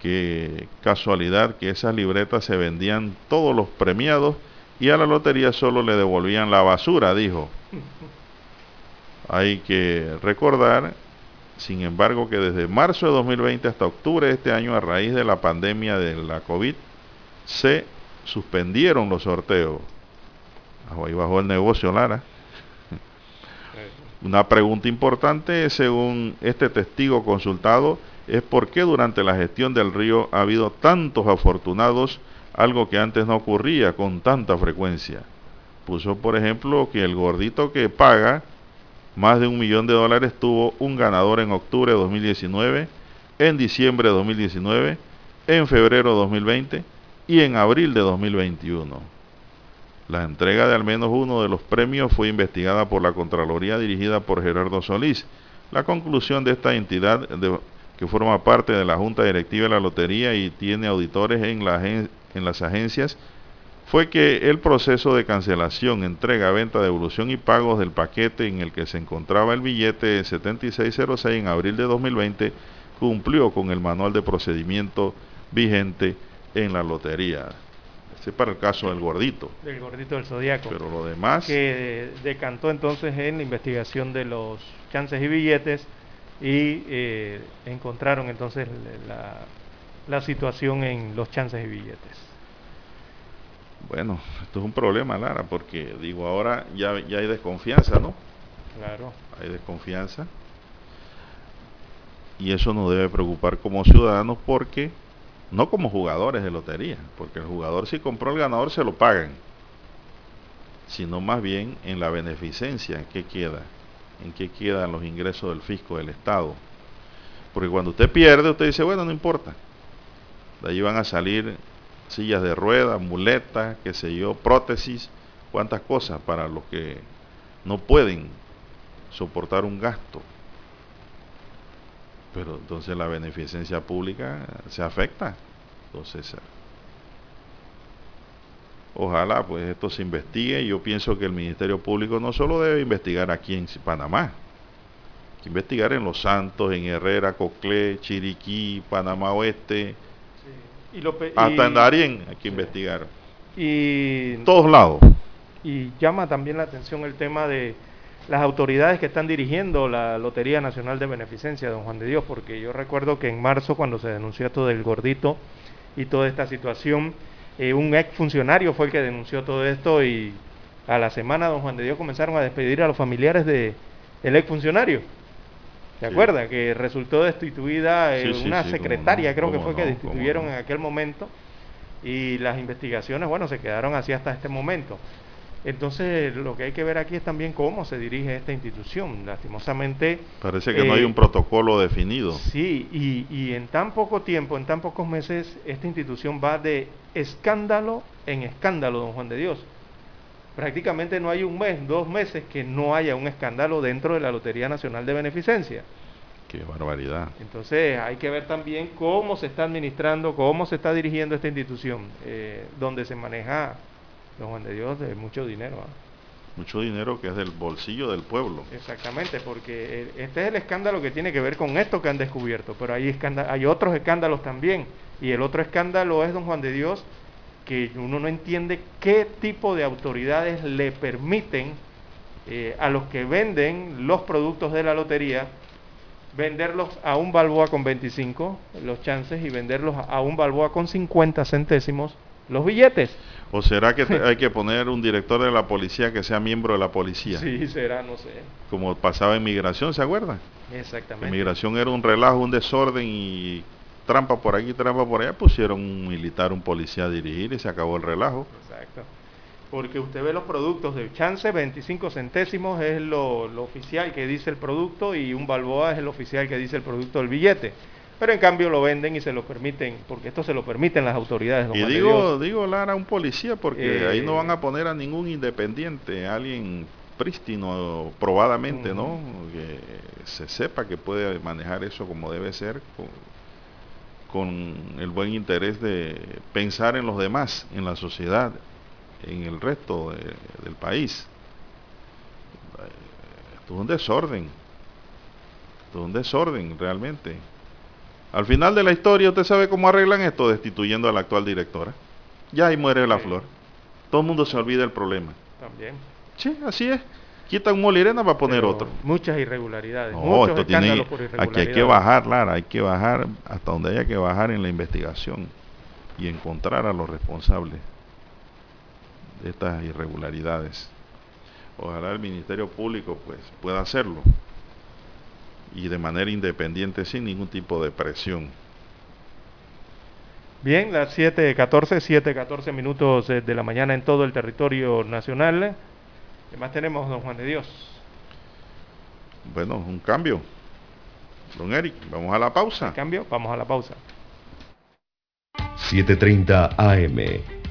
qué casualidad que esas libretas se vendían todos los premiados y a la lotería solo le devolvían la basura, dijo. [LAUGHS] Hay que recordar, sin embargo, que desde marzo de 2020 hasta octubre de este año, a raíz de la pandemia de la COVID, se suspendieron los sorteos. Ahí bajó el negocio, Lara. [LAUGHS] Una pregunta importante, según este testigo consultado, es por qué durante la gestión del río ha habido tantos afortunados, algo que antes no ocurría con tanta frecuencia. Puso, por ejemplo, que el gordito que paga más de un millón de dólares tuvo un ganador en octubre de 2019, en diciembre de 2019, en febrero de 2020 y en abril de 2021. La entrega de al menos uno de los premios fue investigada por la Contraloría dirigida por Gerardo Solís. La conclusión de esta entidad que forma parte de la Junta Directiva de la Lotería y tiene auditores en, en las agencias, fue que el proceso de cancelación, entrega, venta, devolución y pagos del paquete en el que se encontraba el billete 7606 en abril de 2020 cumplió con el manual de procedimiento vigente en la lotería. Ese para el caso del gordito. Del gordito del zodiaco. Pero lo demás. Que decantó entonces en la investigación de los chances y billetes y eh, encontraron entonces la, la situación en los chances y billetes. Bueno, esto es un problema, Lara, porque digo, ahora ya, ya hay desconfianza, ¿no? Claro. Hay desconfianza. Y eso nos debe preocupar como ciudadanos porque, no como jugadores de lotería, porque el jugador si compró el ganador se lo pagan, sino más bien en la beneficencia, en qué queda en qué quedan los ingresos del fisco del Estado. Porque cuando usted pierde, usted dice, bueno, no importa. De ahí van a salir sillas de ruedas, muletas, qué sé yo, prótesis, cuántas cosas para los que no pueden soportar un gasto. Pero entonces la beneficencia pública se afecta. Entonces, Ojalá pues esto se investigue. Yo pienso que el Ministerio Público no solo debe investigar aquí en Panamá, hay que investigar en Los Santos, en Herrera, Coclé, Chiriquí, Panamá Oeste, hasta en Darien hay que investigar. Y en todos lados. Y llama también la atención el tema de las autoridades que están dirigiendo la Lotería Nacional de Beneficencia, don Juan de Dios, porque yo recuerdo que en marzo cuando se denunció todo el gordito y toda esta situación, eh, un ex funcionario fue el que denunció todo esto y a la semana don Juan de Dios comenzaron a despedir a los familiares de el ex funcionario. ¿Se acuerda? Que resultó destituida eh, una secretaria, creo que fue que destituyeron en aquel momento. Y las investigaciones, bueno, se quedaron así hasta este momento. Entonces, lo que hay que ver aquí es también cómo se dirige esta institución. Lastimosamente. Parece que no hay eh, un protocolo definido. Sí, y, y, en tan poco tiempo, en tan pocos meses, esta institución va de escándalo en escándalo, don Juan de Dios. Prácticamente no hay un mes, dos meses que no haya un escándalo dentro de la Lotería Nacional de Beneficencia. Qué barbaridad. Entonces, hay que ver también cómo se está administrando, cómo se está dirigiendo esta institución, eh, donde se maneja don Juan de Dios, de mucho dinero. ¿ah? Mucho dinero que es del bolsillo del pueblo. Exactamente, porque este es el escándalo que tiene que ver con esto que han descubierto, pero hay, hay otros escándalos también. Y el otro escándalo es, don Juan de Dios, que uno no entiende qué tipo de autoridades le permiten eh, a los que venden los productos de la lotería venderlos a un balboa con 25 los chances y venderlos a un balboa con 50 centésimos los billetes. ¿O será que [LAUGHS] hay que poner un director de la policía que sea miembro de la policía? Sí, será, no sé. Como pasaba en migración, ¿se acuerda? Exactamente. En migración era un relajo, un desorden y trampa por aquí, trampa por allá. Pusieron un militar, un policía a dirigir y se acabó el relajo. Exacto. Porque usted ve los productos de chance, 25 centésimos es lo, lo oficial que dice el producto y un balboa es el oficial que dice el producto del billete pero en cambio lo venden y se lo permiten, porque esto se lo permiten las autoridades. y digo, digo Lara, un policía, porque ahí no van a poner a ningún independiente, alguien prístino probadamente, ¿no? Que se sepa que puede manejar eso como debe ser, con, el buen interés de pensar en los demás, en la sociedad, en el resto del país. Esto es un desorden, esto es un desorden realmente Al final de la historia, ¿usted sabe cómo arreglan esto? Destituyendo a la actual directora. Ya ahí muere la flor. Todo el mundo se olvida del problema. También. Sí, así es. Quitan un molirena para poner otro. Muchas irregularidades. No, esto tiene, aquí hay que bajar, Lara, hay que bajar hasta donde haya que bajar en la investigación y encontrar a los responsables de estas irregularidades. Ojalá el Ministerio Público pues pueda hacerlo y de manera independiente sin ningún tipo de presión. Bien, las 7.14, 7.14 minutos de la mañana en todo el territorio nacional. ¿Qué más tenemos, don Juan de Dios? Bueno, un cambio. Don Eric, vamos a la pausa. cambio? Vamos a la pausa. 7.30 AM.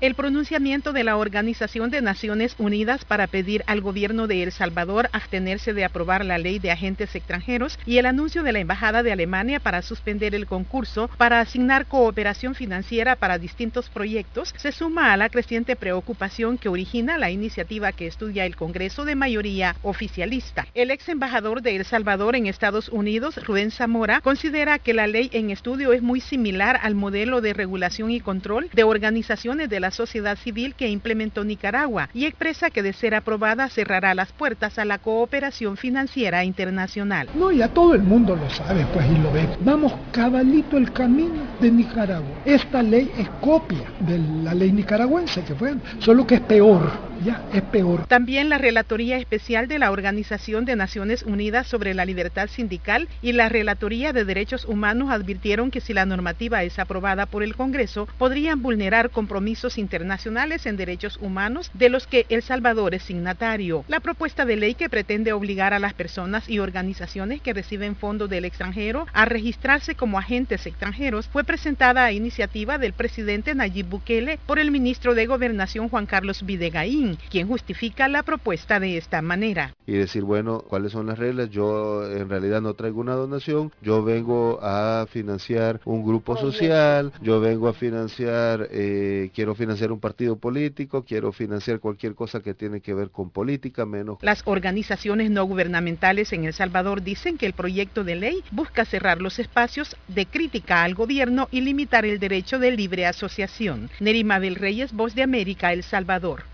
El pronunciamiento de la Organización de Naciones Unidas para pedir al gobierno de El Salvador abstenerse de aprobar la ley de agentes extranjeros y el anuncio de la Embajada de Alemania para suspender el concurso para asignar cooperación financiera para distintos proyectos se suma a la creciente preocupación que origina la iniciativa que estudia el Congreso de mayoría oficialista. El ex embajador de El Salvador en Estados Unidos, Rubén Zamora, considera que la ley en estudio es muy similar al modelo de regulación y control de organizaciones de la sociedad civil que implementó Nicaragua y expresa que de ser aprobada cerrará las puertas a la cooperación financiera internacional. No, ya todo el mundo lo sabe, pues, y lo ve. Vamos cabalito el camino de Nicaragua. Esta ley es copia de la ley nicaragüense que fue, solo que es peor También la Relatoría Especial de la Organización de Naciones Unidas sobre la Libertad Sindical y la Relatoría de Derechos Humanos advirtieron que si la normativa es aprobada por el Congreso, podrían vulnerar compromisos internacionales en derechos humanos de los que El Salvador es signatario. La propuesta de ley que pretende obligar a las personas y organizaciones que reciben fondos del extranjero a registrarse como agentes extranjeros fue presentada a iniciativa del presidente Nayib Bukele por el ministro de Gobernación Juan Carlos Videgaín quien justifica la propuesta de esta manera. Y decir, bueno, ¿cuáles son las reglas? Yo en realidad no traigo una donación, yo vengo a financiar un grupo social, yo vengo a financiar, eh, quiero financiar un partido político, quiero financiar cualquier cosa que tiene que ver con política, menos... Las organizaciones no gubernamentales en El Salvador dicen que el proyecto de ley busca cerrar los espacios de crítica al gobierno y limitar el derecho de libre asociación. Nerima Reyes, Voz de América, El Salvador.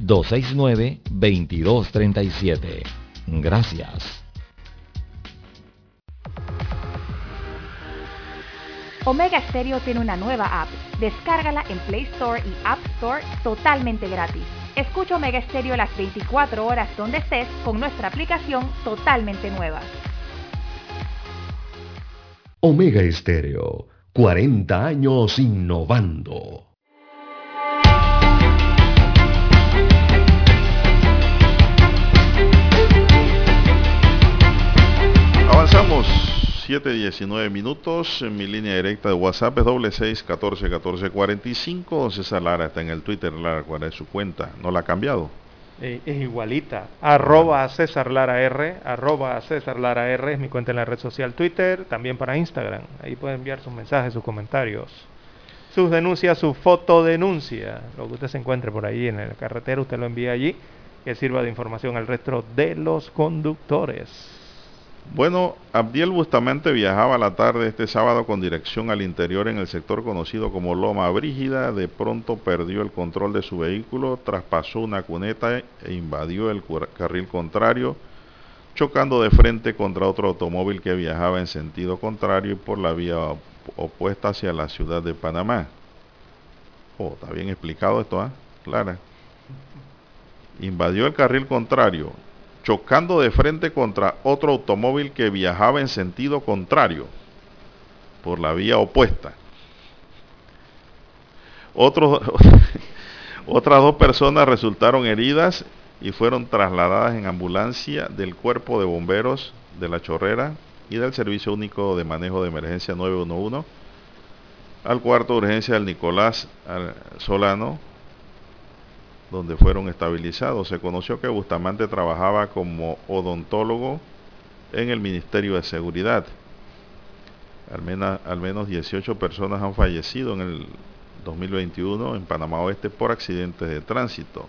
269-2237. Gracias. Omega Stereo tiene una nueva app. Descárgala en Play Store y App Store totalmente gratis. Escucha Omega Stereo las 24 horas donde estés con nuestra aplicación totalmente nueva. Omega Estéreo, 40 años innovando. Avanzamos 7.19 minutos. En mi línea directa de WhatsApp es doble 6 14 14 45. César Lara está en el Twitter. Lara, ¿cuál es su cuenta? ¿No la ha cambiado? Eh, es igualita. Arroba César Lara R. Arroba César Lara R es mi cuenta en la red social Twitter. También para Instagram. Ahí puede enviar sus mensajes, sus comentarios. Sus denuncias, su fotodenuncia. Lo que usted se encuentre por ahí en la carretera, usted lo envía allí. Que sirva de información al resto de los conductores. Bueno, Abdiel Bustamante viajaba a la tarde este sábado con dirección al interior en el sector conocido como Loma Brígida. De pronto perdió el control de su vehículo, traspasó una cuneta e invadió el carril contrario, chocando de frente contra otro automóvil que viajaba en sentido contrario y por la vía opuesta hacia la ciudad de Panamá. Oh, está bien explicado esto, ¿ah? Clara. Invadió el carril contrario, chocando de frente contra otro automóvil que viajaba en sentido contrario por la vía opuesta. [LAUGHS] Otras dos personas resultaron heridas y fueron trasladadas en ambulancia del cuerpo de bomberos de la Chorrera y del Servicio Único de Manejo de Emergencia 911 al cuarto de urgencia del Nicolás Solano donde fueron estabilizados. Se conoció que Bustamante trabajaba como odontólogo en el Ministerio de Seguridad. Al menos, al menos 18 personas han fallecido en el 2021 en Panamá Oeste por accidentes de tránsito.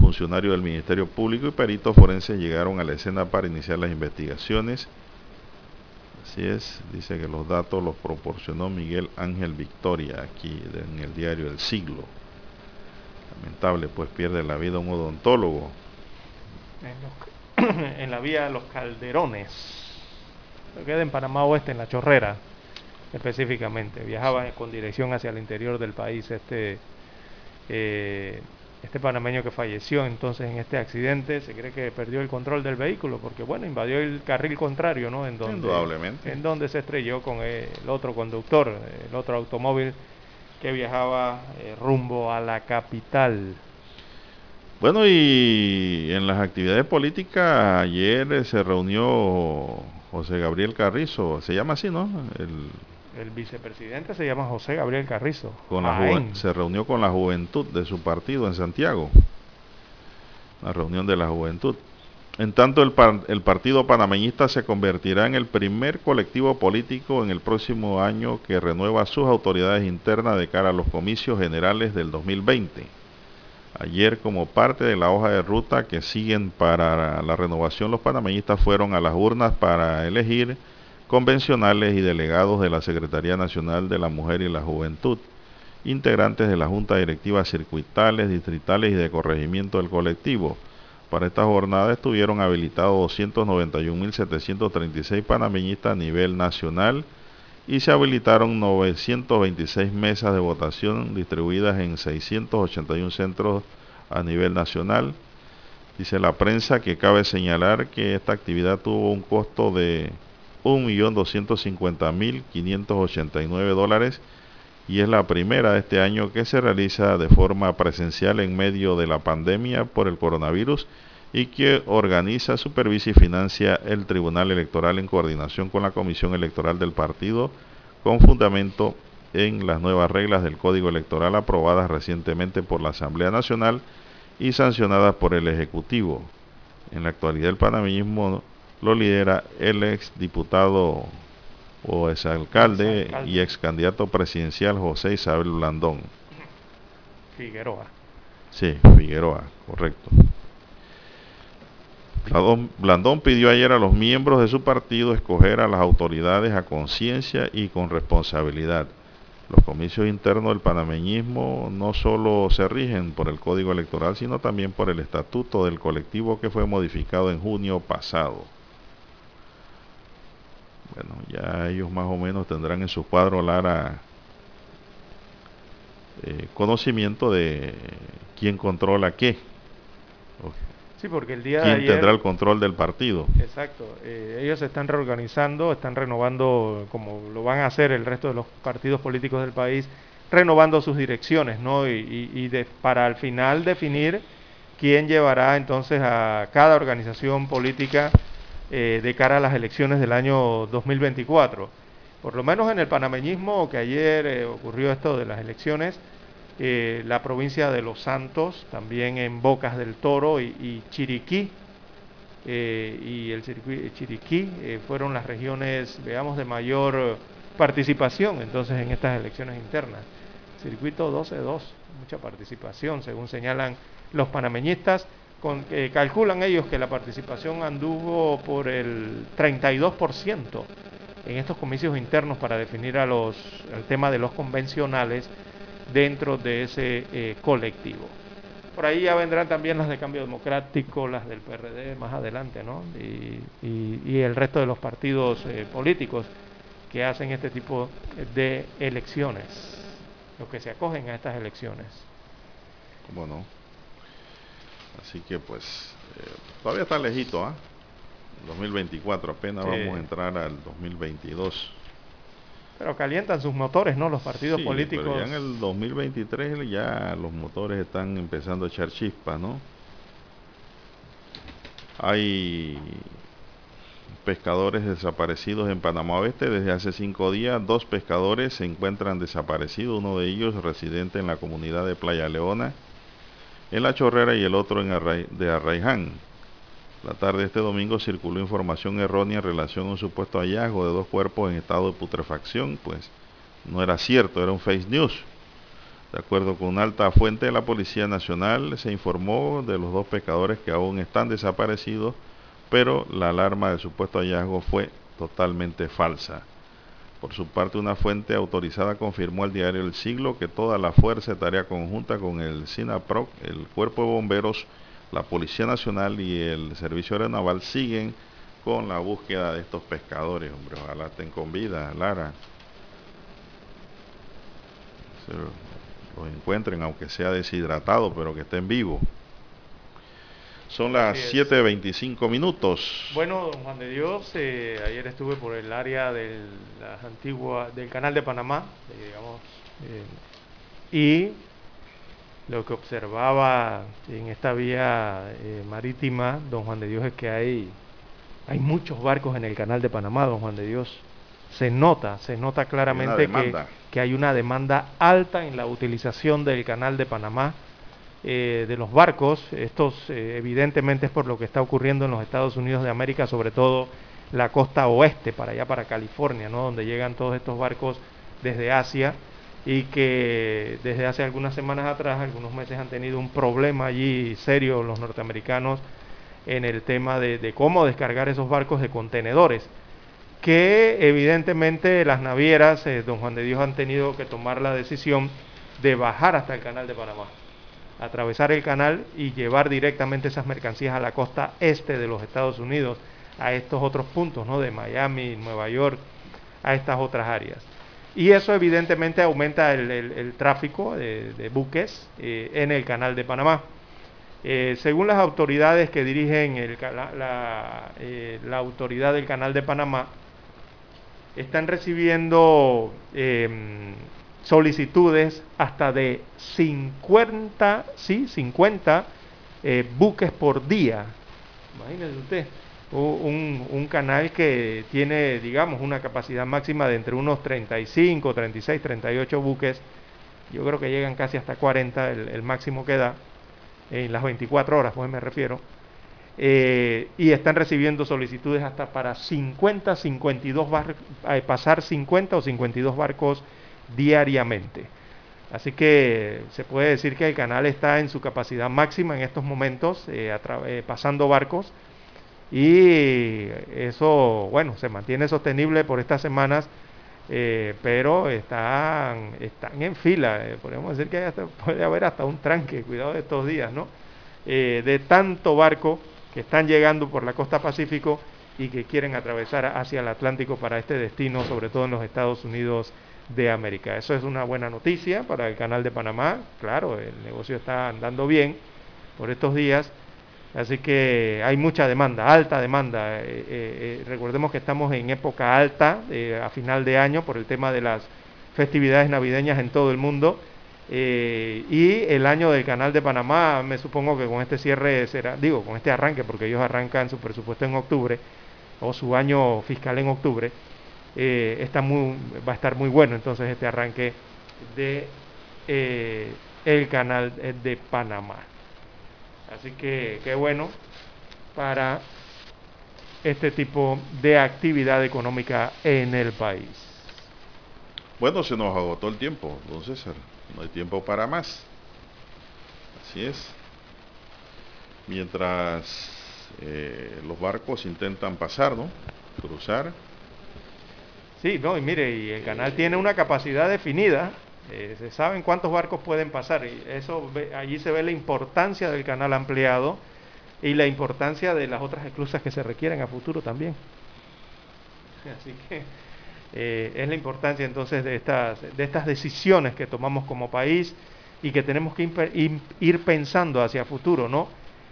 Funcionarios del Ministerio Público y peritos forenses llegaron a la escena para iniciar las investigaciones. Así es, dice que los datos los proporcionó Miguel Ángel Victoria aquí en el diario El Siglo lamentable, pues pierde la vida un odontólogo. En, [COUGHS] la vía de los Calderones, queda en Panamá Oeste, en la Chorrera, específicamente. Viajaba con dirección hacia el interior del país este, eh, este panameño que falleció entonces en este accidente. Se cree que perdió el control del vehículo porque, bueno, invadió el carril contrario, ¿no? En donde, Indudablemente. En donde se estrelló con el otro conductor, el otro automóvil que viajaba eh, rumbo a la capital. Bueno, y en las actividades políticas, ayer eh, se reunió José Gabriel Carrizo, se llama así, ¿no? El, el vicepresidente se llama José Gabriel Carrizo. Con la se reunió con la juventud de su partido en Santiago. La reunión de la juventud. En tanto, el, el, Partido Panameñista se convertirá en el primer colectivo político en el próximo año que renueva sus autoridades internas de cara a los comicios generales del 2020. Ayer, como parte de la hoja de ruta que siguen para la renovación, los panameñistas fueron a las urnas para elegir convencionales y delegados de la Secretaría Nacional de la Mujer y la Juventud, integrantes de la Junta Directiva Circuitales, Distritales y de Corregimiento del colectivo para esta jornada estuvieron habilitados 291.736 panameñistas a nivel nacional y se habilitaron 926 mesas de votación distribuidas en 681 centros a nivel nacional. Dice la prensa que cabe señalar que esta actividad tuvo un costo de 1.250.589 dólares y es la primera de este año que se realiza de forma presencial en medio de la pandemia por el coronavirus y que organiza, supervisa y financia el Tribunal Electoral en coordinación con la Comisión Electoral del partido con fundamento en las nuevas reglas del Código Electoral aprobadas recientemente por la Asamblea Nacional y sancionadas por el Ejecutivo. En la actualidad el panameñismo lo lidera el ex diputado o exalcalde y ex candidato presidencial José Isabel Blandón. Figueroa. Sí, Figueroa, correcto. Blandón pidió ayer a los miembros de su partido escoger a las autoridades a conciencia y con responsabilidad. Los comicios internos del panameñismo no solo se rigen por el código electoral, sino también por el estatuto del colectivo que fue modificado en junio pasado. Bueno, ya ellos más o menos tendrán en su cuadro Lara eh, conocimiento de quién controla qué. Sí, porque el día ¿Quién de ayer, tendrá el control del partido? Exacto. Eh, ellos se están reorganizando, están renovando, como lo van a hacer el resto de los partidos políticos del país, renovando sus direcciones, ¿no? Y, y, de, para al final definir quién llevará entonces a cada organización política eh, de cara a las elecciones del año 2024. Por lo menos en el panameñismo, que ayer eh, ocurrió esto de las elecciones, eh, la provincia de Los Santos, también en Bocas del Toro y, Chiriquí, y el Chiriquí fueron las regiones, veamos, de mayor participación entonces en estas elecciones internas. Circuito 12-2, mucha participación, según señalan los panameñistas con, eh, calculan ellos que la participación anduvo por el 32% en estos comicios internos para definir a los, el tema de los convencionales dentro de ese eh, colectivo. Por ahí ya vendrán también las de Cambio Democrático, las del PRD más adelante, ¿no? Y, el resto de los partidos eh, políticos que hacen este tipo de elecciones, los que se acogen a estas elecciones. ¿Cómo? Así que pues eh, todavía está lejito, ¿ah? 2024, apenas vamos a entrar al 2022. Pero calientan sus motores, ¿no? Los partidos políticos. Pero ya en el 2023 ya los motores están empezando a echar chispas, ¿no? Hay pescadores desaparecidos en Panamá Oeste. Desde hace cinco días, dos pescadores se encuentran desaparecidos. Uno de ellos residente en la comunidad de Playa Leona, en La Chorrera, y el otro en de Arraiján. La tarde de este domingo circuló información errónea en relación a un supuesto hallazgo de dos cuerpos en estado de putrefacción, pues no era cierto, era un fake news. De acuerdo con una alta fuente de la Policía Nacional, se informó de los dos pescadores que aún están desaparecidos, pero la alarma del supuesto hallazgo fue totalmente falsa. Por su parte, una fuente autorizada confirmó al diario El Siglo que toda la fuerza de tarea conjunta con el SINAPROC, el Cuerpo de Bomberos, la Policía Nacional y el Servicio Aeronaval siguen con la búsqueda de estos pescadores, hombre. Ojalá estén con vida, Lara. Los encuentren, aunque sea deshidratado, pero que estén vivos. Son las 7.25 minutos. Bueno, don Juan de Dios, eh, ayer estuve por el área del, antigua, del canal de Panamá, eh, digamos, eh, y lo que observaba en esta vía eh, marítima, don Juan de Dios, es que hay, hay muchos barcos en el canal de Panamá, don Juan de Dios. Se nota, se nota claramente que, que, hay una demanda alta en la utilización del canal de Panamá, eh, de los barcos. Estos eh, evidentemente es por lo que está ocurriendo en los Estados Unidos de América, sobre todo la costa oeste, para allá, para California, ¿no? donde llegan todos estos barcos desde Asia y que desde hace algunas semanas atrás, algunos meses han tenido un problema allí serio los norteamericanos en el tema de, cómo descargar esos barcos de contenedores, que evidentemente las navieras, eh, don Juan de Dios, han tenido que tomar la decisión de bajar hasta el canal de Panamá, atravesar el canal y llevar directamente esas mercancías a la costa este de los Estados Unidos, a estos otros puntos, ¿no? de Miami, Nueva York, a estas otras áreas. Y eso evidentemente aumenta el, tráfico de, buques eh, en el canal de Panamá. Eh, según las autoridades que dirigen eh, la, autoridad del canal de Panamá, están recibiendo em, solicitudes hasta de 50, sí, 50 buques por día. Imagínense usted un, canal que tiene, digamos, una capacidad máxima de entre unos 35, 36, 38 buques. Yo creo que llegan casi hasta 40, el, máximo que da, en las 24 horas, pues me refiero. Eh, y están recibiendo solicitudes hasta para 50, 52 barcos, eh, pasar 50 o 52 barcos diariamente. Así que se puede decir que el canal está en su capacidad máxima en estos momentos, eh, pasando barcos y eso, bueno, se mantiene sostenible por estas semanas, eh, pero están, están en fila. Eh, podemos decir que puede haber hasta un tranque, cuidado de estos días, ¿no? Eh, de tanto barco que están llegando por la costa Pacífico y que quieren atravesar hacia el Atlántico para este destino, sobre todo en los Estados Unidos de América. Eso es una buena noticia para el canal de Panamá. Claro, el negocio está andando bien por estos días Así que hay mucha demanda, alta demanda. Eh, eh, eh, recordemos que estamos en época alta a final de año por el tema de las festividades navideñas en todo el mundo. y el año del Canal de Panamá, me supongo que con este cierre será, digo, con este arranque, porque ellos arrancan su presupuesto en octubre, o su año fiscal en octubre, está muy, va a estar muy bueno entonces este arranque de el Canal de Panamá. Así que qué bueno para este tipo de actividad económica en el país. Bueno, se nos agotó el tiempo, don César. No hay tiempo para más. Así es. mientras eh, los barcos intentan pasar, ¿no? Cruzar. Sí, no, y mire, y el canal tiene una capacidad definida, eh, se saben cuántos barcos pueden pasar, y eso allí se ve la importancia del canal ampliado y la importancia de las otras esclusas que se requieren a futuro también. [LAUGHS] Así que eh, es la importancia entonces de estas, de estas decisiones que tomamos como país y que tenemos que ir pensando hacia futuro, ¿no?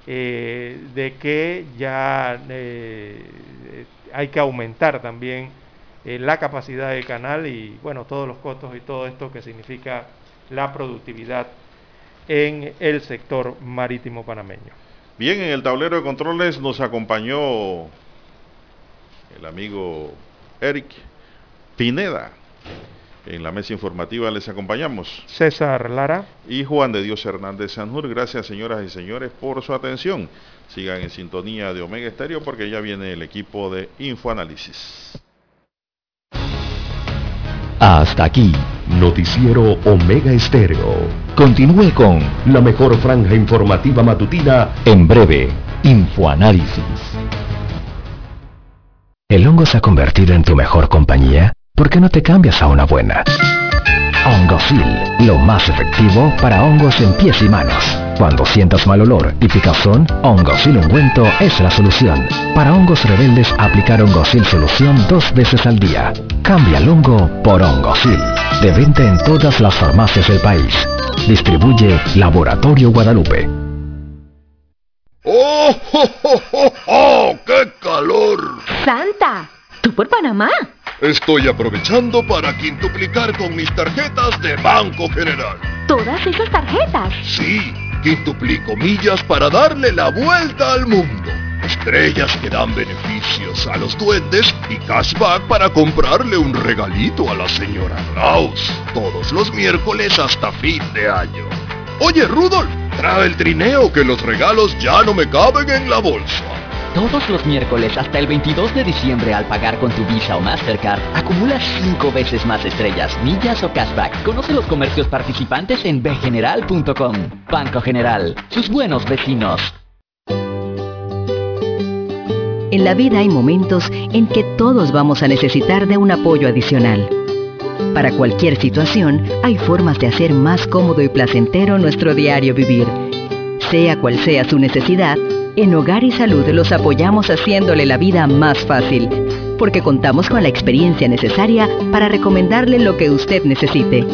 Eh, de que ya eh, hay que aumentar también la capacidad del canal y, bueno, todos los costos y todo esto que significa la productividad en el sector marítimo panameño. Bien, en el tablero de controles nos acompañó el amigo Eric Pineda. En la mesa informativa les acompañamos. César Lara. Y Juan de Dios Hernández Sanjur. Gracias, señoras y señores, por su atención. Sigan en sintonía de Omega Estéreo porque ya viene el equipo de Infoanálisis. Hasta aquí, Noticiero Omega Estéreo. Continúe con la mejor franja informativa matutina en breve, Infoanálisis. ¿El hongo se ha convertido en tu mejor compañía? ¿Por qué no te cambias a una buena? Hongosil, lo más efectivo para hongos en pies y manos. Cuando sientas mal olor y picazón, Hongosil ungüento es la solución. Para hongos rebeldes, aplicar Hongosil solución dos veces al día. Cambia el hongo por Hongosil. De venta en todas las farmacias del país. Distribuye Laboratorio Guadalupe. ¡Oh, oh, oh, oh, oh! qué calor! ¡Santa! ¿Tú por Panamá? Estoy aprovechando para quintuplicar con mis tarjetas de Banco General. ¿Todas esas tarjetas? Sí, quintuplico millas para darle la vuelta al mundo. Estrellas que dan beneficios a los duendes y cashback para comprarle un regalito a la señora Klaus. Todos los miércoles hasta fin de año. Oye, Rudolf, trae el trineo que los regalos ya no me caben en la bolsa. Todos los miércoles hasta el 22 de diciembre al pagar con tu Visa o Mastercard, acumulas 5 veces más estrellas, millas o cashback. Conoce los comercios participantes en bgeneral.com. Banco General, sus buenos vecinos. En la vida hay momentos en que todos vamos a necesitar de un apoyo adicional. Para cualquier situación, hay formas de hacer más cómodo y placentero nuestro diario vivir. Sea cual sea su necesidad, en Hogar y Salud los apoyamos haciéndole la vida más fácil, porque contamos con la experiencia necesaria para recomendarle lo que usted necesite